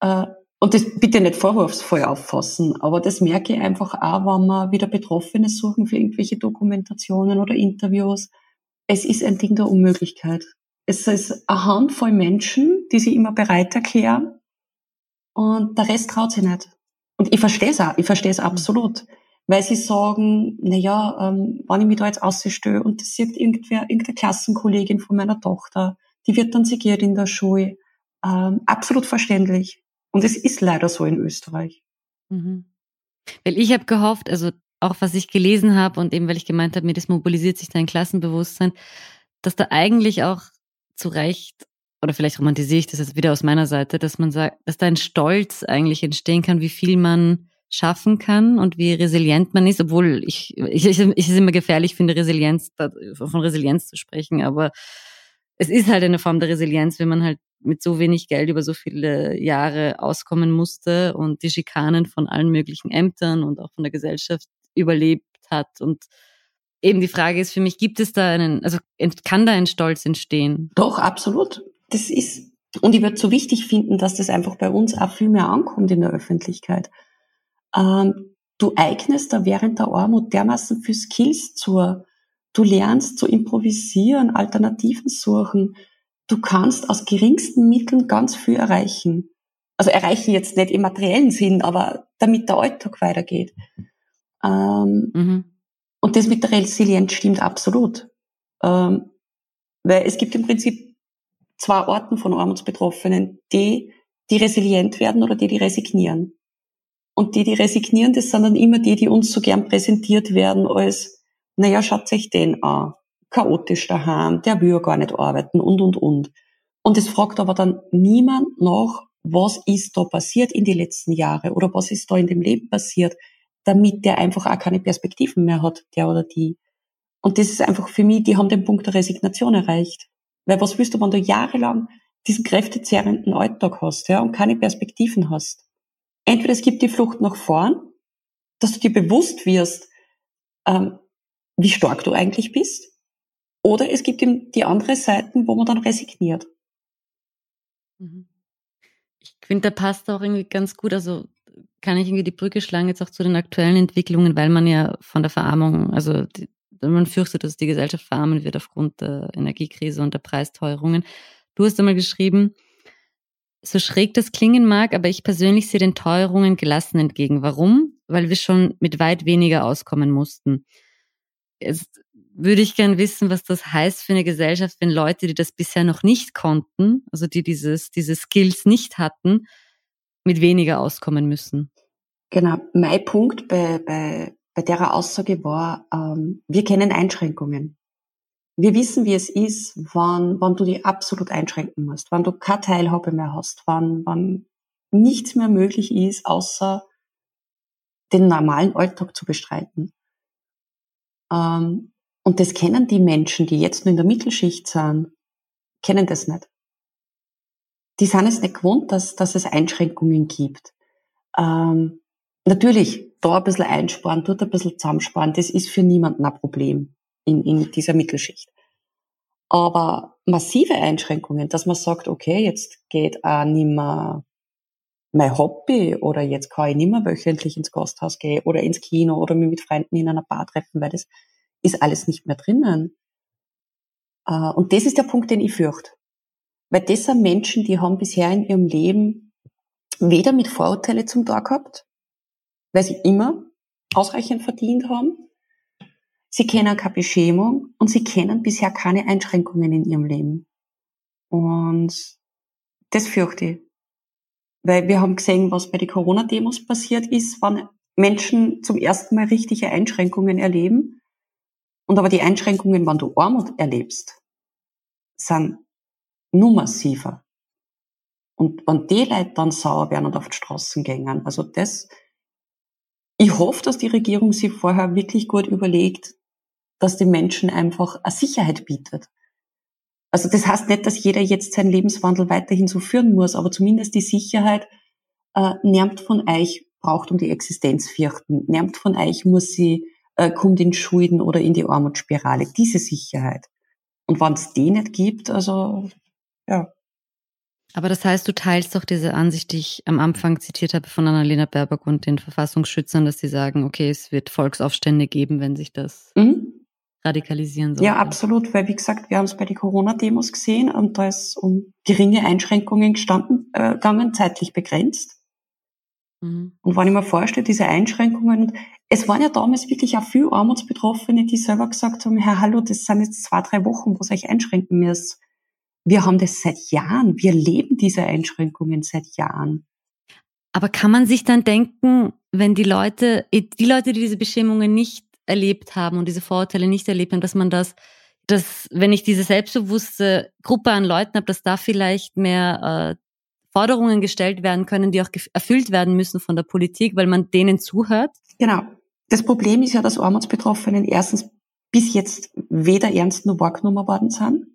äh, und das bitte nicht vorwurfsvoll auffassen, aber das merke ich einfach auch, wenn wir wieder Betroffene suchen für irgendwelche Dokumentationen oder Interviews. Es ist ein Ding der Unmöglichkeit. Es ist eine Handvoll Menschen, die sich immer bereit erklären und der Rest traut sich nicht. Und ich verstehe es auch, ich verstehe es absolut weil sie sagen, na ja, ähm, wenn ich mich da jetzt ausstelle und das sieht irgendwer, irgendeine Klassenkollegin von meiner Tochter, die wird dann segiert in der Schule. Ähm, absolut verständlich. Und es ist leider so in Österreich. Mhm. Weil ich habe gehofft, also auch was ich gelesen habe und eben weil ich gemeint habe, mir das mobilisiert sich dein Klassenbewusstsein, dass da eigentlich auch zu Recht oder vielleicht romantisiere ich das jetzt wieder aus meiner Seite, dass man sagt, dass da ein Stolz eigentlich entstehen kann, wie viel man schaffen kann und wie resilient man ist, obwohl ich, ich, ich, ich es immer gefährlich finde, Resilienz, von Resilienz zu sprechen, aber es ist halt eine Form der Resilienz, wenn man halt mit so wenig Geld über so viele Jahre auskommen musste und die Schikanen von allen möglichen Ämtern und auch von der Gesellschaft überlebt hat. Und eben die Frage ist für mich, gibt es da einen, also kann da ein Stolz entstehen? Doch, absolut. Das ist, und ich würde so wichtig finden, dass das einfach bei uns auch viel mehr ankommt in der Öffentlichkeit ähm, du eignest da während der Armut dermaßen für Skills zur, Du lernst zu improvisieren, Alternativen suchen. Du kannst aus geringsten Mitteln ganz viel erreichen. Also erreichen jetzt nicht im materiellen Sinn, aber damit der Alltag weitergeht. Ähm, mhm. Und das mit der Resilienz stimmt absolut. Ähm, weil es gibt im Prinzip zwei Arten von Armutsbetroffenen, die, die resilient werden oder die, die resignieren. Und die, die resignieren, das sind dann immer die, die uns so gern präsentiert werden als, naja, schaut sich den an. Chaotisch daheim, der will gar nicht arbeiten und, und, und. Und es fragt aber dann niemand nach, was ist da passiert in die letzten Jahre oder was ist da in dem Leben passiert, damit der einfach auch keine Perspektiven mehr hat, der oder die. Und das ist einfach für mich, die haben den Punkt der Resignation erreicht. Weil was willst du, wenn du jahrelang diesen kräftezerrenden Alltag hast, ja, und keine Perspektiven hast? Entweder es gibt die Flucht nach vorn, dass du dir bewusst wirst, ähm, wie stark du eigentlich bist, oder es gibt eben die andere Seiten, wo man dann resigniert. Mhm. Ich finde, da passt auch irgendwie ganz gut, also kann ich irgendwie die Brücke schlagen jetzt auch zu den aktuellen Entwicklungen, weil man ja von der Verarmung, also die, man fürchtet, dass die Gesellschaft verarmen wird aufgrund der Energiekrise und der Preisteuerungen. Du hast einmal geschrieben, so schräg das klingen mag, aber ich persönlich sehe den Teuerungen gelassen entgegen. Warum? Weil wir schon mit weit weniger auskommen mussten. Jetzt würde ich gern wissen, was das heißt für eine Gesellschaft, wenn Leute, die das bisher noch nicht konnten, also die dieses, diese Skills nicht hatten, mit weniger auskommen müssen. Genau. Mein Punkt bei, bei, bei der Aussage war, ähm, wir kennen Einschränkungen. Wir wissen, wie es ist, wann, wann du die absolut einschränken musst, wann du keine Teilhabe mehr hast, wann, wann nichts mehr möglich ist, außer den normalen Alltag zu bestreiten. Ähm, und das kennen die Menschen, die jetzt nur in der Mittelschicht sind, kennen das nicht. Die sind es nicht gewohnt, dass, dass es Einschränkungen gibt. Ähm, natürlich, da ein bisschen einsparen, dort ein bisschen zusammensparen, das ist für niemanden ein Problem in, in dieser Mittelschicht. Aber massive Einschränkungen, dass man sagt, okay, jetzt geht auch nimmer mein Hobby oder jetzt kann ich nimmer wöchentlich ins Gasthaus gehen oder ins Kino oder mich mit Freunden in einer Bar treffen, weil das ist alles nicht mehr drinnen. Äh, und das ist der Punkt, den ich fürchte. Weil das sind Menschen, die haben bisher in ihrem Leben weder mit Vorurteile zum Tor gehabt, weil sie immer ausreichend verdient haben, Sie kennen keine Beschämung und sie kennen bisher keine Einschränkungen in ihrem Leben. Und das fürchte ich. Weil wir haben gesehen, was bei den Corona-Demos passiert ist, wann Menschen zum ersten Mal richtige Einschränkungen erleben. Und aber die Einschränkungen, wann du Armut erlebst, sind nur massiver. Und wenn die Leute dann sauer werden und auf die Straßen gängen, also das, ich hoffe, dass die Regierung sich vorher wirklich gut überlegt, dass den Menschen einfach eine Sicherheit bietet. Also das heißt nicht, dass jeder jetzt seinen Lebenswandel weiterhin so führen muss, aber zumindest die Sicherheit, äh, niemand von euch braucht um die Existenz fürchten. Niemand von euch muss sie, äh, kommt in Schulden oder in die Armutsspirale. Diese Sicherheit. Und wenn es die nicht gibt, also ja. Aber das heißt, du teilst doch diese Ansicht, die ich am Anfang zitiert habe von Annalena Baerbock und den Verfassungsschützern, dass sie sagen, okay, es wird Volksaufstände geben, wenn sich das mhm radikalisieren soll. Ja, absolut, weil wie gesagt, wir haben es bei den Corona-Demos gesehen und da ist um geringe Einschränkungen gestanden, äh, gegangen, zeitlich begrenzt. Mhm. Und wenn ich mir vorstelle, diese Einschränkungen, es waren ja damals wirklich auch viele Armutsbetroffene, die selber gesagt haben, Herr Hallo, das sind jetzt zwei, drei Wochen, wo ihr euch einschränken müsst. Wir haben das seit Jahren, wir leben diese Einschränkungen seit Jahren. Aber kann man sich dann denken, wenn die Leute, die Leute, die diese Bestimmungen nicht erlebt haben und diese Vorurteile nicht erlebt haben, dass man das, dass wenn ich diese selbstbewusste Gruppe an Leuten habe, dass da vielleicht mehr äh, Forderungen gestellt werden können, die auch erfüllt werden müssen von der Politik, weil man denen zuhört? Genau. Das Problem ist ja, dass Armutsbetroffenen erstens bis jetzt weder ernst noch wahrgenommen worden sind.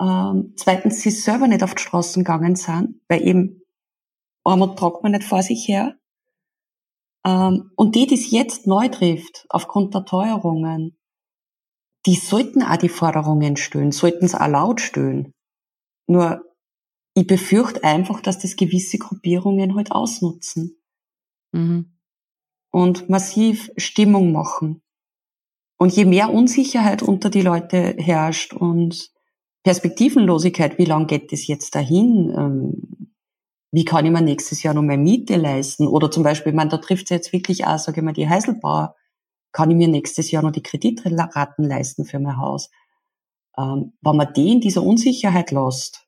Ähm, zweitens, sie selber nicht auf die Straßen gegangen sind, weil eben Armut tragt man nicht vor sich her. Ähm, und die, die es jetzt neu trifft, aufgrund der Teuerungen, die sollten auch die Forderungen stellen, sollten es auch laut stellen. Nur, ich befürchte einfach, dass das gewisse Gruppierungen halt ausnutzen. Mhm. Und massiv Stimmung machen. Und je mehr Unsicherheit unter die Leute herrscht und Perspektivenlosigkeit, wie lange geht das jetzt dahin? Ähm, wie kann ich mir nächstes Jahr noch mehr Miete leisten? Oder zum Beispiel, meine, da trifft es jetzt wirklich auch, sage ich mal, die Heiselbauer. Kann ich mir nächstes Jahr noch die Kreditraten leisten für mein Haus? Ähm, wenn man die in dieser Unsicherheit lässt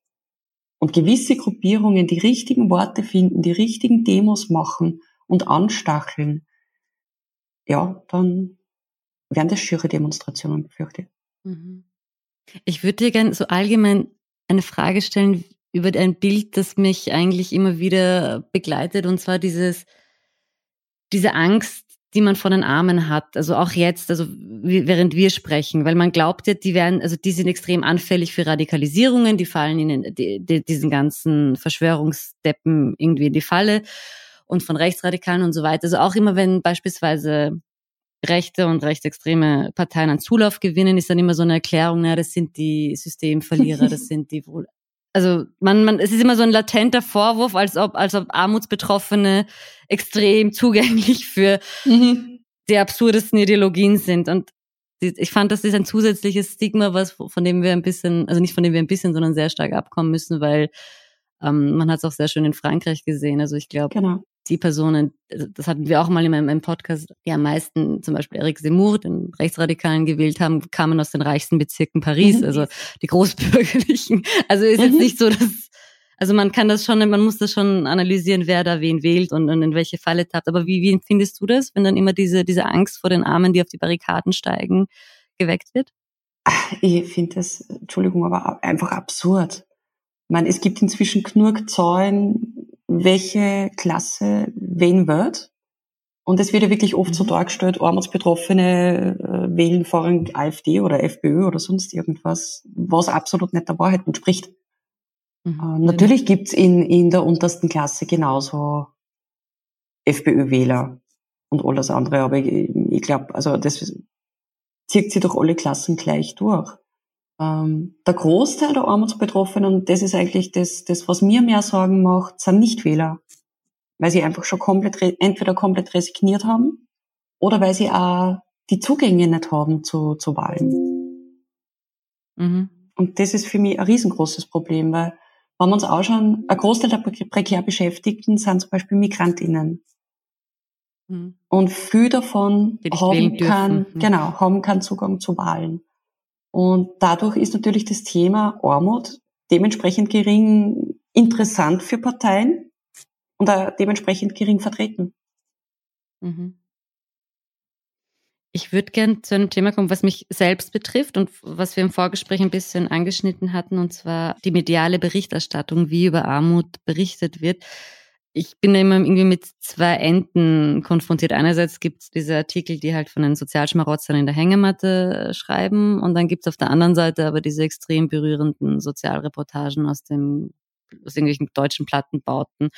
und gewisse Gruppierungen die richtigen Worte finden, die richtigen Demos machen und anstacheln, ja, dann werden das schiere Demonstrationen, befürchte mhm. ich. würde dir gerne so allgemein eine Frage stellen über ein Bild, das mich eigentlich immer wieder begleitet, und zwar dieses, diese Angst, die man vor den Armen hat, also auch jetzt, also während wir sprechen, weil man glaubt ja, die werden, also die sind extrem anfällig für Radikalisierungen, die fallen ihnen die, die, diesen ganzen Verschwörungsdeppen irgendwie in die Falle und von Rechtsradikalen und so weiter. Also auch immer, wenn beispielsweise rechte und rechtsextreme Parteien an Zulauf gewinnen, ist dann immer so eine Erklärung, na, das sind die Systemverlierer, das sind die wohl. Also man, man, es ist immer so ein latenter Vorwurf, als ob, als ob Armutsbetroffene extrem zugänglich für mhm. die absurdesten Ideologien sind. Und ich fand, das ist ein zusätzliches Stigma, was von dem wir ein bisschen, also nicht von dem wir ein bisschen, sondern sehr stark abkommen müssen, weil ähm, man hat es auch sehr schön in Frankreich gesehen. Also ich glaube, genau die Personen, also das hatten wir auch mal in meinem Podcast, die am meisten, zum Beispiel Eric Zemmour, den Rechtsradikalen gewählt haben, kamen aus den reichsten Bezirken Paris, mhm. also die Großbürgerlichen. Also ist jetzt mhm. nicht so, dass, also man kann das schon, man muss das schon analysieren, wer da wen wählt und, und in welche Falle tappt. Aber wie, wie empfindest du das, wenn dann immer diese, diese Angst vor den Armen, die auf die Barrikaden steigen, geweckt wird? Ich finde das, Entschuldigung, aber einfach absurd. Ich meine, es gibt inzwischen genug Zahlen, welche Klasse wen wird. Und es wird ja wirklich oft so mhm. dargestellt, Armutsbetroffene äh, wählen vorrangig AfD oder FPÖ oder sonst irgendwas, was absolut nicht der Wahrheit entspricht. Mhm. Äh, natürlich gibt's in, in der untersten Klasse genauso FPÖ-Wähler und alles andere, aber ich, ich glaube, also das zieht sich durch alle Klassen gleich durch. Ähm, der Großteil der Armutsbetroffenen, und das ist eigentlich das, das, was mir mehr Sorgen macht, sind Nichtwähler. Weil sie einfach schon komplett, entweder komplett resigniert haben oder weil sie auch die Zugänge nicht haben zu, zu Wahlen. Mhm. Und das ist für mich ein riesengroßes Problem, weil wenn wir uns anschauen, ein Großteil der prekär Beschäftigten sind zum Beispiel MigrantInnen. Mhm. Und viel davon haben keinen, mhm. genau, haben keinen Zugang zu Wahlen. Und dadurch ist natürlich das Thema Armut dementsprechend gering interessant für Parteien und dementsprechend gering vertreten. Mhm. Ich würde gern zu einem Thema kommen, was mich selbst betrifft und was wir im Vorgespräch ein bisschen angeschnitten hatten, und zwar die mediale Berichterstattung, wie über Armut berichtet wird ich bin da immer irgendwie mit zwei Enden konfrontiert. Einerseits gibt es diese Artikel, die halt von den Sozialschmarotzern in der Hängematte äh, schreiben und dann gibt es auf der anderen Seite aber diese extrem berührenden Sozialreportagen aus dem aus irgendwelchen deutschen Plattenbauten,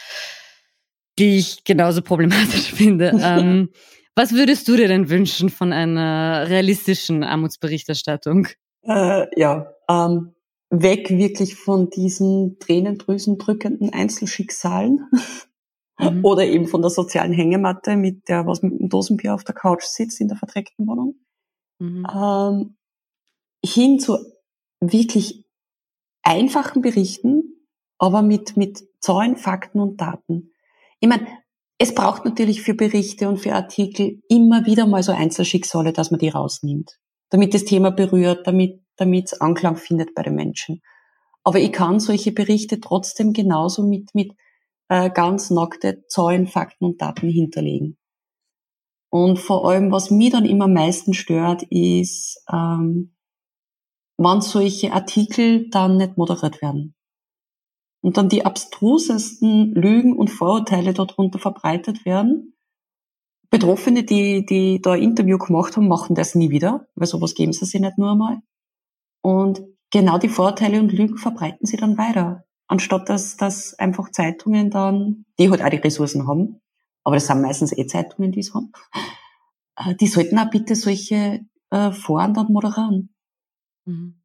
die ich genauso problematisch finde. ähm, was würdest du dir denn wünschen von einer realistischen Armutsberichterstattung? Äh, ja, ähm, weg wirklich von diesen Tränendrüsen drückenden Einzelschicksalen mhm. oder eben von der sozialen Hängematte mit der, was mit dem Dosenbier auf der Couch sitzt in der verdreckten Wohnung, mhm. ähm, hin zu wirklich einfachen Berichten, aber mit, mit Zahlen, Fakten und Daten. Ich meine, es braucht natürlich für Berichte und für Artikel immer wieder mal so Einzelschicksale, dass man die rausnimmt, damit das Thema berührt, damit damit es Anklang findet bei den Menschen. Aber ich kann solche Berichte trotzdem genauso mit, mit äh, ganz nackte Zahlen, Fakten und Daten hinterlegen. Und vor allem, was mich dann immer am meisten stört, ist, ähm, wann solche Artikel dann nicht moderiert werden. Und dann die abstrusesten Lügen und Vorurteile darunter verbreitet werden. Betroffene, die, die da ein Interview gemacht haben, machen das nie wieder, weil sowas geben sie sich nicht nur einmal. Und genau die Vorteile und Lügen verbreiten sie dann weiter. Anstatt dass, dass einfach Zeitungen dann, die halt auch die Ressourcen haben, aber das sind meistens eh Zeitungen, die es haben, äh, die sollten auch bitte solche äh, Foren dann moderieren. Mhm.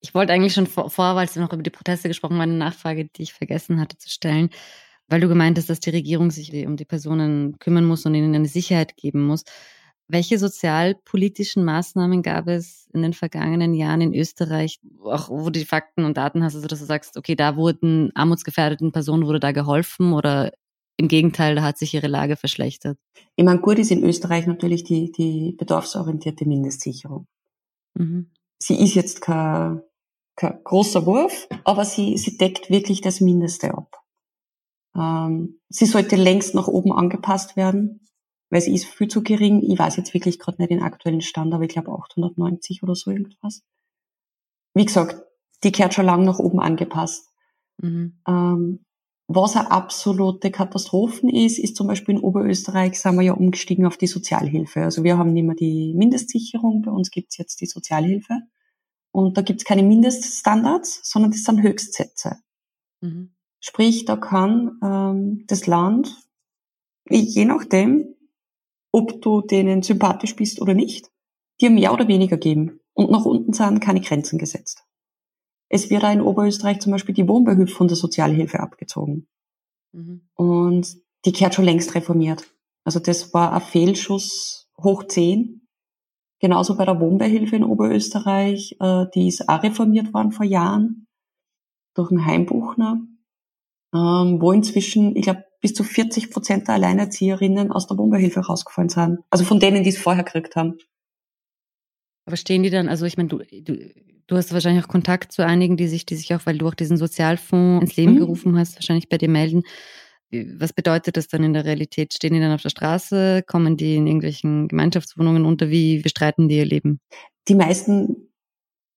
Ich wollte eigentlich schon vor, weil es noch über die Proteste gesprochen war, eine Nachfrage, die ich vergessen hatte zu stellen, weil du gemeint hast, dass die Regierung sich um die Personen kümmern muss und ihnen eine Sicherheit geben muss. Welche sozialpolitischen Maßnahmen gab es in den vergangenen Jahren in Österreich, auch wo du die Fakten und Daten hast, also dass du sagst, okay, da wurden armutsgefährdeten Personen, wurde da geholfen oder im Gegenteil, da hat sich ihre Lage verschlechtert? Ich meine, gut ist in Österreich natürlich die, die bedarfsorientierte Mindestsicherung. Mhm. Sie ist jetzt kein, kein großer Wurf, aber sie, sie deckt wirklich das Mindeste ab. Ähm, sie sollte längst nach oben angepasst werden weil sie ist viel zu gering. Ich weiß jetzt wirklich gerade nicht den aktuellen Stand, aber ich glaube 890 oder so irgendwas. Wie gesagt, die kehrt schon lang nach oben angepasst. Mhm. Ähm, was eine absolute Katastrophen ist, ist zum Beispiel in Oberösterreich sind wir ja umgestiegen auf die Sozialhilfe. Also wir haben nicht mehr die Mindestsicherung, bei uns gibt's jetzt die Sozialhilfe. Und da gibt's keine Mindeststandards, sondern das sind Höchstsätze. Mhm. Sprich, da kann ähm, das Land, je nachdem, ob du denen sympathisch bist oder nicht, dir mehr oder weniger geben. Und nach unten sind keine Grenzen gesetzt. Es wird auch in Oberösterreich zum Beispiel die Wohnbeihilfe von der Sozialhilfe abgezogen. Mhm. Und die kehrt schon längst reformiert. Also das war ein Fehlschuss hoch zehn. Genauso bei der Wohnbeihilfe in Oberösterreich, äh, die ist auch reformiert worden vor Jahren durch einen Heimbuchner, ähm, wo inzwischen, ich glaube, bis zu 40 Prozent der Alleinerzieherinnen aus der Wohnbeihilfe rausgefallen sind. Also von denen, die es vorher gekriegt haben. Aber stehen die dann, also ich meine, du, du, du hast wahrscheinlich auch Kontakt zu einigen, die sich, die sich auch, weil du auch diesen Sozialfonds ins Leben mhm. gerufen hast, wahrscheinlich bei dir melden. Was bedeutet das dann in der Realität? Stehen die dann auf der Straße? Kommen die in irgendwelchen Gemeinschaftswohnungen unter? Wie bestreiten die ihr Leben? Die meisten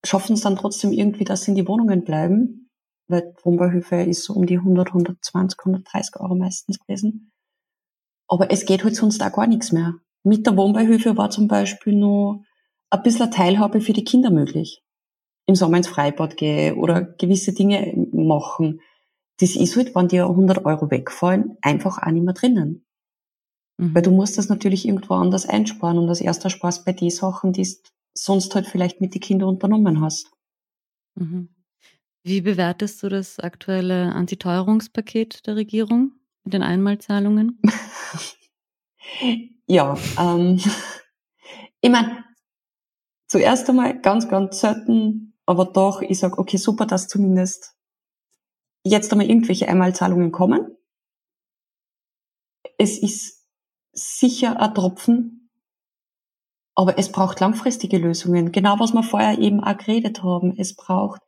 schaffen es dann trotzdem irgendwie, dass sie in die Wohnungen bleiben weil Wohnbeihilfe ist so um die 100, 120, 130 Euro meistens gewesen. Aber es geht halt sonst auch gar nichts mehr. Mit der Wohnbeihilfe war zum Beispiel nur ein bisschen Teilhabe für die Kinder möglich. Im Sommer ins Freibad gehen oder gewisse Dinge machen. Das ist halt, wenn dir 100 Euro wegfallen, einfach auch nicht mehr drinnen. Mhm. Weil du musst das natürlich irgendwo anders einsparen und das erste Spaß bei den Sachen, die du sonst halt vielleicht mit den Kindern unternommen hast. Mhm. Wie bewertest du das aktuelle Antiteuerungspaket der Regierung mit den Einmalzahlungen? ja, ähm, ich meine, zuerst einmal ganz, ganz selten, aber doch, ich sag, okay, super, dass zumindest jetzt einmal irgendwelche Einmalzahlungen kommen. Es ist sicher ein Tropfen, aber es braucht langfristige Lösungen. Genau was wir vorher eben auch geredet haben. Es braucht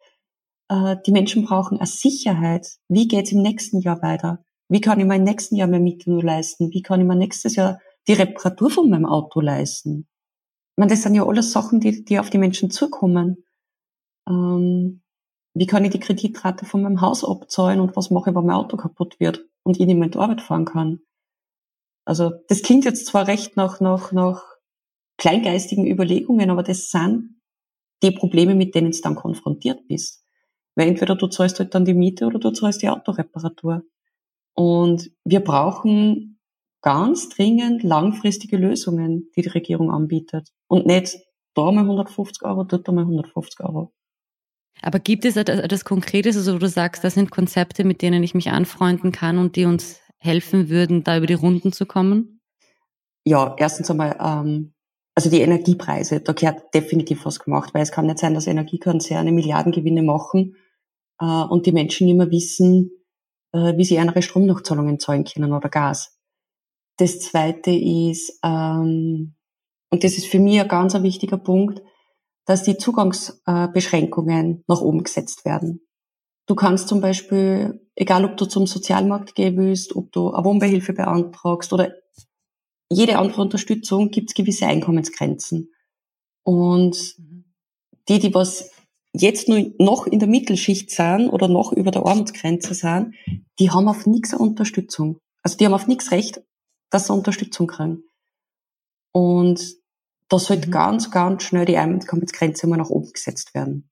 äh, die Menschen brauchen eine Sicherheit. Wie geht's im nächsten Jahr weiter? Wie kann ich mein nächsten Jahr mehr Miete nur leisten? Wie kann ich mir nächstes Jahr die Reparatur von meinem Auto leisten? Ich meine, das sind ja alles Sachen, die, die auf die Menschen zukommen. Ähm, wie kann ich die Kreditrate von meinem Haus abzahlen und was mache ich, wenn mein Auto kaputt wird und ich nicht mehr in die Arbeit fahren kann? Also das klingt jetzt zwar recht nach, nach, nach kleingeistigen Überlegungen, aber das sind die Probleme, mit denen du dann konfrontiert bist. Weil entweder du zahlst halt dann die Miete oder du zahlst die Autoreparatur. Und wir brauchen ganz dringend langfristige Lösungen, die die Regierung anbietet. Und nicht da mal 150 Euro, dort mal 150 Euro. Aber gibt es etwas Konkretes, also wo du sagst, das sind Konzepte, mit denen ich mich anfreunden kann und die uns helfen würden, da über die Runden zu kommen? Ja, erstens einmal ähm, also die Energiepreise, da gehört definitiv was gemacht, weil es kann nicht sein, dass Energiekonzerne Milliardengewinne machen äh, und die Menschen nicht mehr wissen, äh, wie sie andere Stromnachzahlungen zahlen können oder Gas. Das Zweite ist, ähm, und das ist für mich ein ganz wichtiger Punkt, dass die Zugangsbeschränkungen nach oben gesetzt werden. Du kannst zum Beispiel, egal ob du zum Sozialmarkt gehen willst, ob du eine Wohnbeihilfe beantragst oder jede andere Unterstützung, gibt es gewisse Einkommensgrenzen. Und die, die was jetzt nur noch in der Mittelschicht sind oder noch über der Armutsgrenze sind, die haben auf nichts Unterstützung. Also die haben auf nichts Recht, dass sie Unterstützung kriegen. Und da sollte mhm. ganz, ganz schnell die Einkommensgrenze immer nach oben gesetzt werden.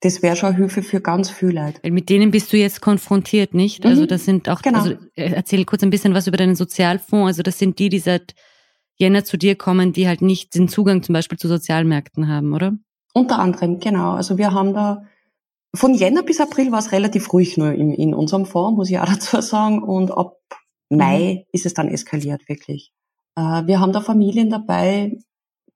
Das wäre schon Hilfe für ganz viele Leute. Mit denen bist du jetzt konfrontiert, nicht? Also mhm. Also das sind auch, genau. also äh, erzähl kurz ein bisschen was über deinen Sozialfonds. Also das sind die, die seit Jänner zu dir kommen, die halt nicht den Zugang zum Beispiel zu Sozialmärkten haben, oder? Unter anderem, genau. Also wir haben da von Jänner bis April war es relativ ruhig nur in, in unserem Fonds, muss ich auch dazu sagen. Und ab Mai mhm. ist es dann eskaliert, wirklich. Äh, wir haben da Familien dabei,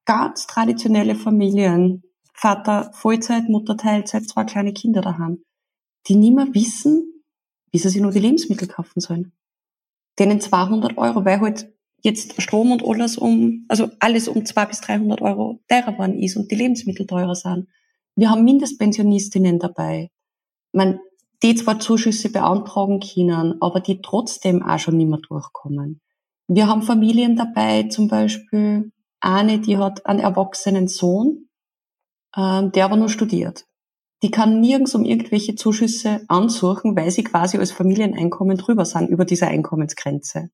ganz traditionelle Familien. Vater Vollzeit, Mutter Teilzeit, zwei kleine Kinder daheim, die nicht mehr wissen, wie sie sich nur die Lebensmittel kaufen sollen. Denen 200 Euro, weil halt jetzt Strom und alles um, also alles um 200 bis 300 Euro teurer geworden ist und die Lebensmittel teurer sind. Wir haben Mindestpensionistinnen dabei. Man, die zwar Zuschüsse beantragen können, aber die trotzdem auch schon nicht mehr durchkommen. Wir haben Familien dabei, zum Beispiel eine, die hat einen erwachsenen Sohn, ähm, der aber nur studiert. Die kann nirgends um irgendwelche Zuschüsse ansuchen, weil sie quasi als Familieneinkommen drüber sind, über diese Einkommensgrenze.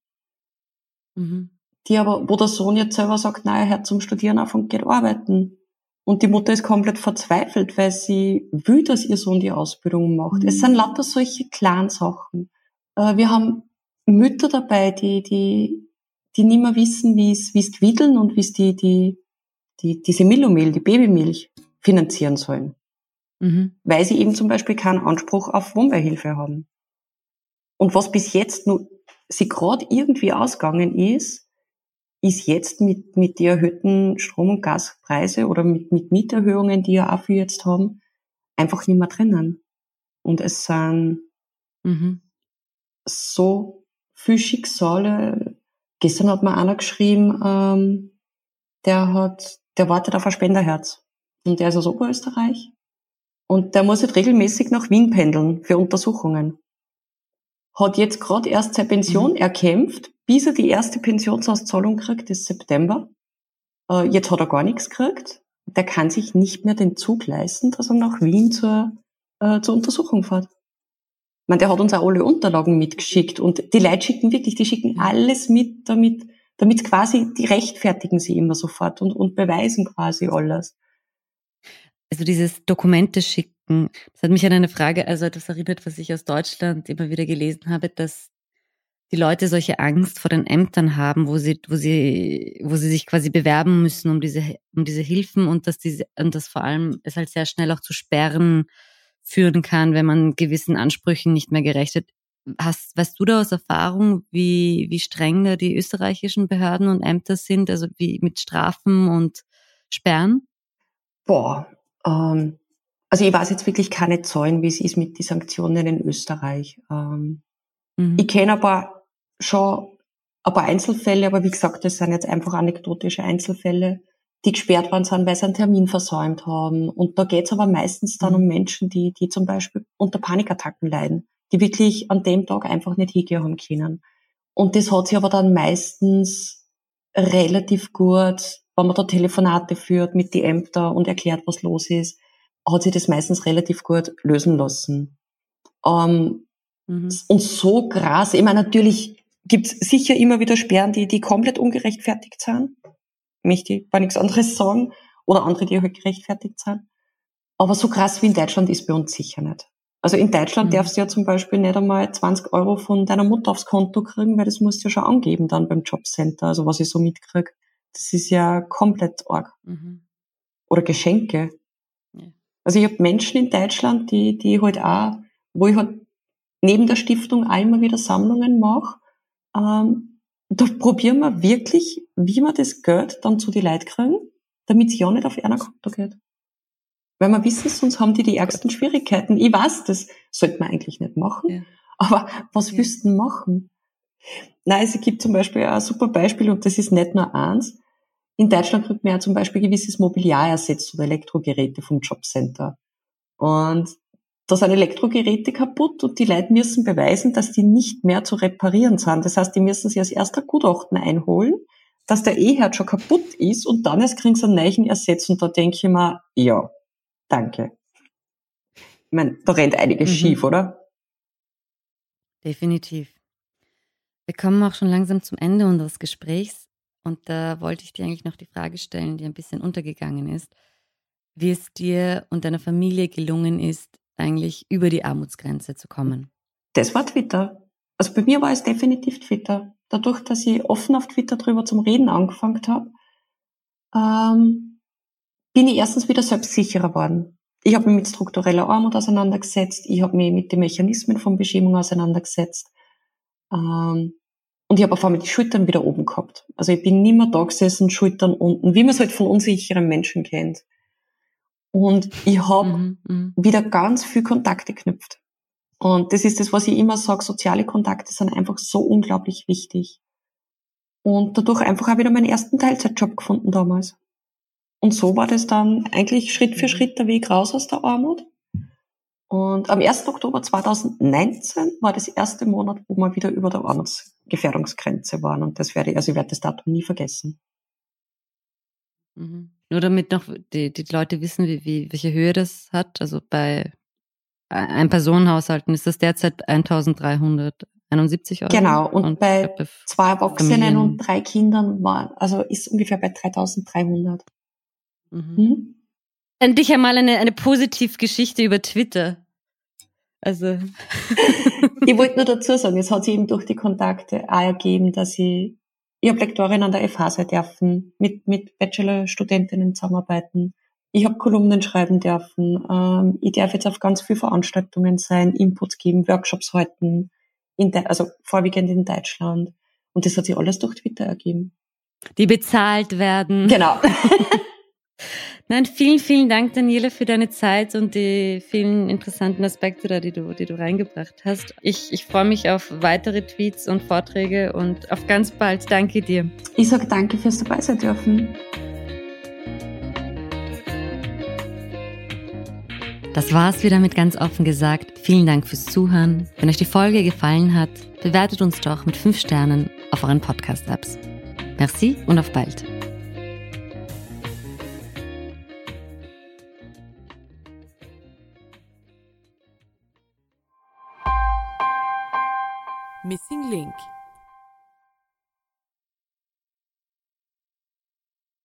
Mhm. Die aber, wo der Sohn jetzt selber sagt, naja, er hört zum Studieren auf und geht arbeiten. Und die Mutter ist komplett verzweifelt, weil sie will, dass ihr Sohn die Ausbildung macht. Mhm. Es sind lauter solche kleinen Sachen. Äh, wir haben Mütter dabei, die, die, die nicht mehr wissen, wie es, wie es Wiedeln und wie es die, die, die, diese Millomehl, die Babymilch finanzieren sollen. Mhm. Weil sie eben zum Beispiel keinen Anspruch auf Wohnbeihilfe haben. Und was bis jetzt nur sie gerade irgendwie ausgegangen ist, ist jetzt mit, mit die erhöhten Strom- und Gaspreise oder mit, mit Mieterhöhungen, die ja auch für jetzt haben, einfach nicht mehr drinnen. Und es sind mhm. so viel Schicksale. Gestern hat mir einer geschrieben, ähm, der hat, der wartet auf ein Spenderherz. Und der ist aus Oberösterreich. Und der muss jetzt regelmäßig nach Wien pendeln für Untersuchungen hat jetzt gerade erst seine Pension mhm. erkämpft, bis er die erste Pensionsauszahlung kriegt, ist September. Äh, jetzt hat er gar nichts gekriegt. Der kann sich nicht mehr den Zug leisten, dass er nach Wien zur, äh, zur Untersuchung fährt. Ich meine, der hat uns auch alle Unterlagen mitgeschickt und die Leute schicken wirklich, die schicken mhm. alles mit, damit, damit quasi, die rechtfertigen sie immer sofort und, und beweisen quasi alles. Also dieses Dokumente schicken das hat mich an eine Frage, also etwas erinnert, was ich aus Deutschland immer wieder gelesen habe, dass die Leute solche Angst vor den Ämtern haben, wo sie, wo sie, wo sie sich quasi bewerben müssen um diese, um diese Hilfen und dass diese, und dass vor allem es halt sehr schnell auch zu Sperren führen kann, wenn man gewissen Ansprüchen nicht mehr gerecht wird. Hast, weißt du da aus Erfahrung, wie, wie streng da die österreichischen Behörden und Ämter sind, also wie mit Strafen und Sperren? Boah, ähm, also ich weiß jetzt wirklich keine Zahlen, wie es ist mit den Sanktionen in Österreich. Ähm, mhm. Ich kenne aber schon ein paar Einzelfälle, aber wie gesagt, das sind jetzt einfach anekdotische Einzelfälle, die gesperrt worden sind, weil sie einen Termin versäumt haben. Und da geht es aber meistens dann mhm. um Menschen, die, die zum Beispiel unter Panikattacken leiden, die wirklich an dem Tag einfach nicht hingehen haben können. Und das hat sich aber dann meistens relativ gut, wenn man da Telefonate führt mit die Ämter und erklärt, was los ist, hat sich das meistens relativ gut lösen lassen. Ähm, mhm. Und so krass, ich meine, natürlich gibt's sicher immer wieder Sperren, die, die komplett ungerechtfertigt sind. Möchte ich bei nichts anderes sagen. Oder andere, die halt gerechtfertigt sind. Aber so krass wie in Deutschland ist bei uns sicher nicht. Also in Deutschland mhm. darfst du ja zum Beispiel nicht einmal 20 Euro von deiner Mutter aufs Konto kriegen, weil das musst du ja schon angeben dann beim Jobcenter, also was ich so mitkriege. Das ist ja komplett arg. Mhm. Oder Geschenke. Also ich habe Menschen in Deutschland, die, die halt auch, wo ich halt neben der Stiftung einmal wieder Sammlungen mache, ähm, da probieren wir wirklich, wie wir das Geld dann zu die Leuten kriegen, damit es ja nicht auf einer Konto geht. Weil wir wissen, sonst haben die die ärgsten Schwierigkeiten. Ich weiß, das sollte man eigentlich nicht machen. Ja. Aber was ja. wüssten machen? Nein, es gibt zum Beispiel ein super Beispiel und das ist nicht nur eins. In Deutschland kriegt man ja zum Beispiel gewisses Mobiliar ersetzt oder Elektrogeräte vom Jobcenter. Und da sind Elektrogeräte kaputt und die Leute müssen beweisen, dass die nicht mehr zu reparieren sind. Das heißt, die müssen sich als erster Gutachten einholen, dass der E-Herd schon kaputt ist und dann erst kriegen sie einen neuen ersetzt. Und da denke ich mir, ja, danke. Ich meine, da rennt einiges mhm. schief, oder? Definitiv. Wir kommen auch schon langsam zum Ende unseres Gesprächs. Und da wollte ich dir eigentlich noch die Frage stellen, die ein bisschen untergegangen ist, wie es dir und deiner Familie gelungen ist, eigentlich über die Armutsgrenze zu kommen. Das war Twitter. Also bei mir war es definitiv Twitter. Dadurch, dass ich offen auf Twitter drüber zum Reden angefangen habe, ähm, bin ich erstens wieder selbstsicherer worden. Ich habe mich mit struktureller Armut auseinandergesetzt, ich habe mich mit den Mechanismen von Beschämung auseinandergesetzt. Ähm, Und ich habe auf einmal die Schultern wieder oben gehabt. Also ich bin nicht mehr da gesessen, Schultern unten, wie man es halt von unsicheren Menschen kennt. Und ich habe mhm, mhm, wieder ganz viel Kontakte geknüpft. Und das ist das, was ich immer sage, soziale Kontakte sind einfach so unglaublich wichtig. Und dadurch einfach auch wieder meinen ersten Teilzeitjob gefunden damals. Und so war das dann eigentlich Schritt für mhm. Schritt der Weg raus aus der Armut. Und am 1. Oktober 2019 war das erste Monat, wo wir wieder über der Armutsgefährdungsgrenze waren. Und das werde ich, also ich werde das Datum nie vergessen. Mhm. Nur damit noch die, die Leute wissen, wie, wie, welche Höhe das hat. Also bei Ein-Personen-Haushalten ist das derzeit 1371 Euro. Genau. Und, und bei zwei Erwachsenen Familien. und drei Kindern war, also ist ungefähr bei 3300. Mhm. Mhm. Endlich einmal eine, eine Positivgeschichte über Twitter. Also. ich wollte nur dazu sagen, es hat sich eben durch die Kontakte auch ergeben, dass ich, ich habe Lektorin an der FH sein dürfen, mit, mit Bachelorstudentinnen zusammenarbeiten. Ich habe Kolumnen schreiben dürfen. Ähm, ich darf jetzt auf ganz viele Veranstaltungen sein, Inputs geben, Workshops halten, in de, also vorwiegend in Deutschland. Und das hat sich alles durch Twitter ergeben. Die bezahlt werden. Genau. Nein, vielen, vielen Dank, Daniela, für deine Zeit und die vielen interessanten Aspekte da, die du, die du reingebracht hast. Ich, ich freue mich auf weitere Tweets und Vorträge und auf ganz bald. Danke dir. Ich sage danke fürs dabei sein dürfen. Das war's wieder mit ganz offen gesagt. Vielen Dank fürs Zuhören. Wenn euch die Folge gefallen hat, bewertet uns doch mit fünf Sternen auf euren Podcast-Apps. Merci und auf bald. Missing Link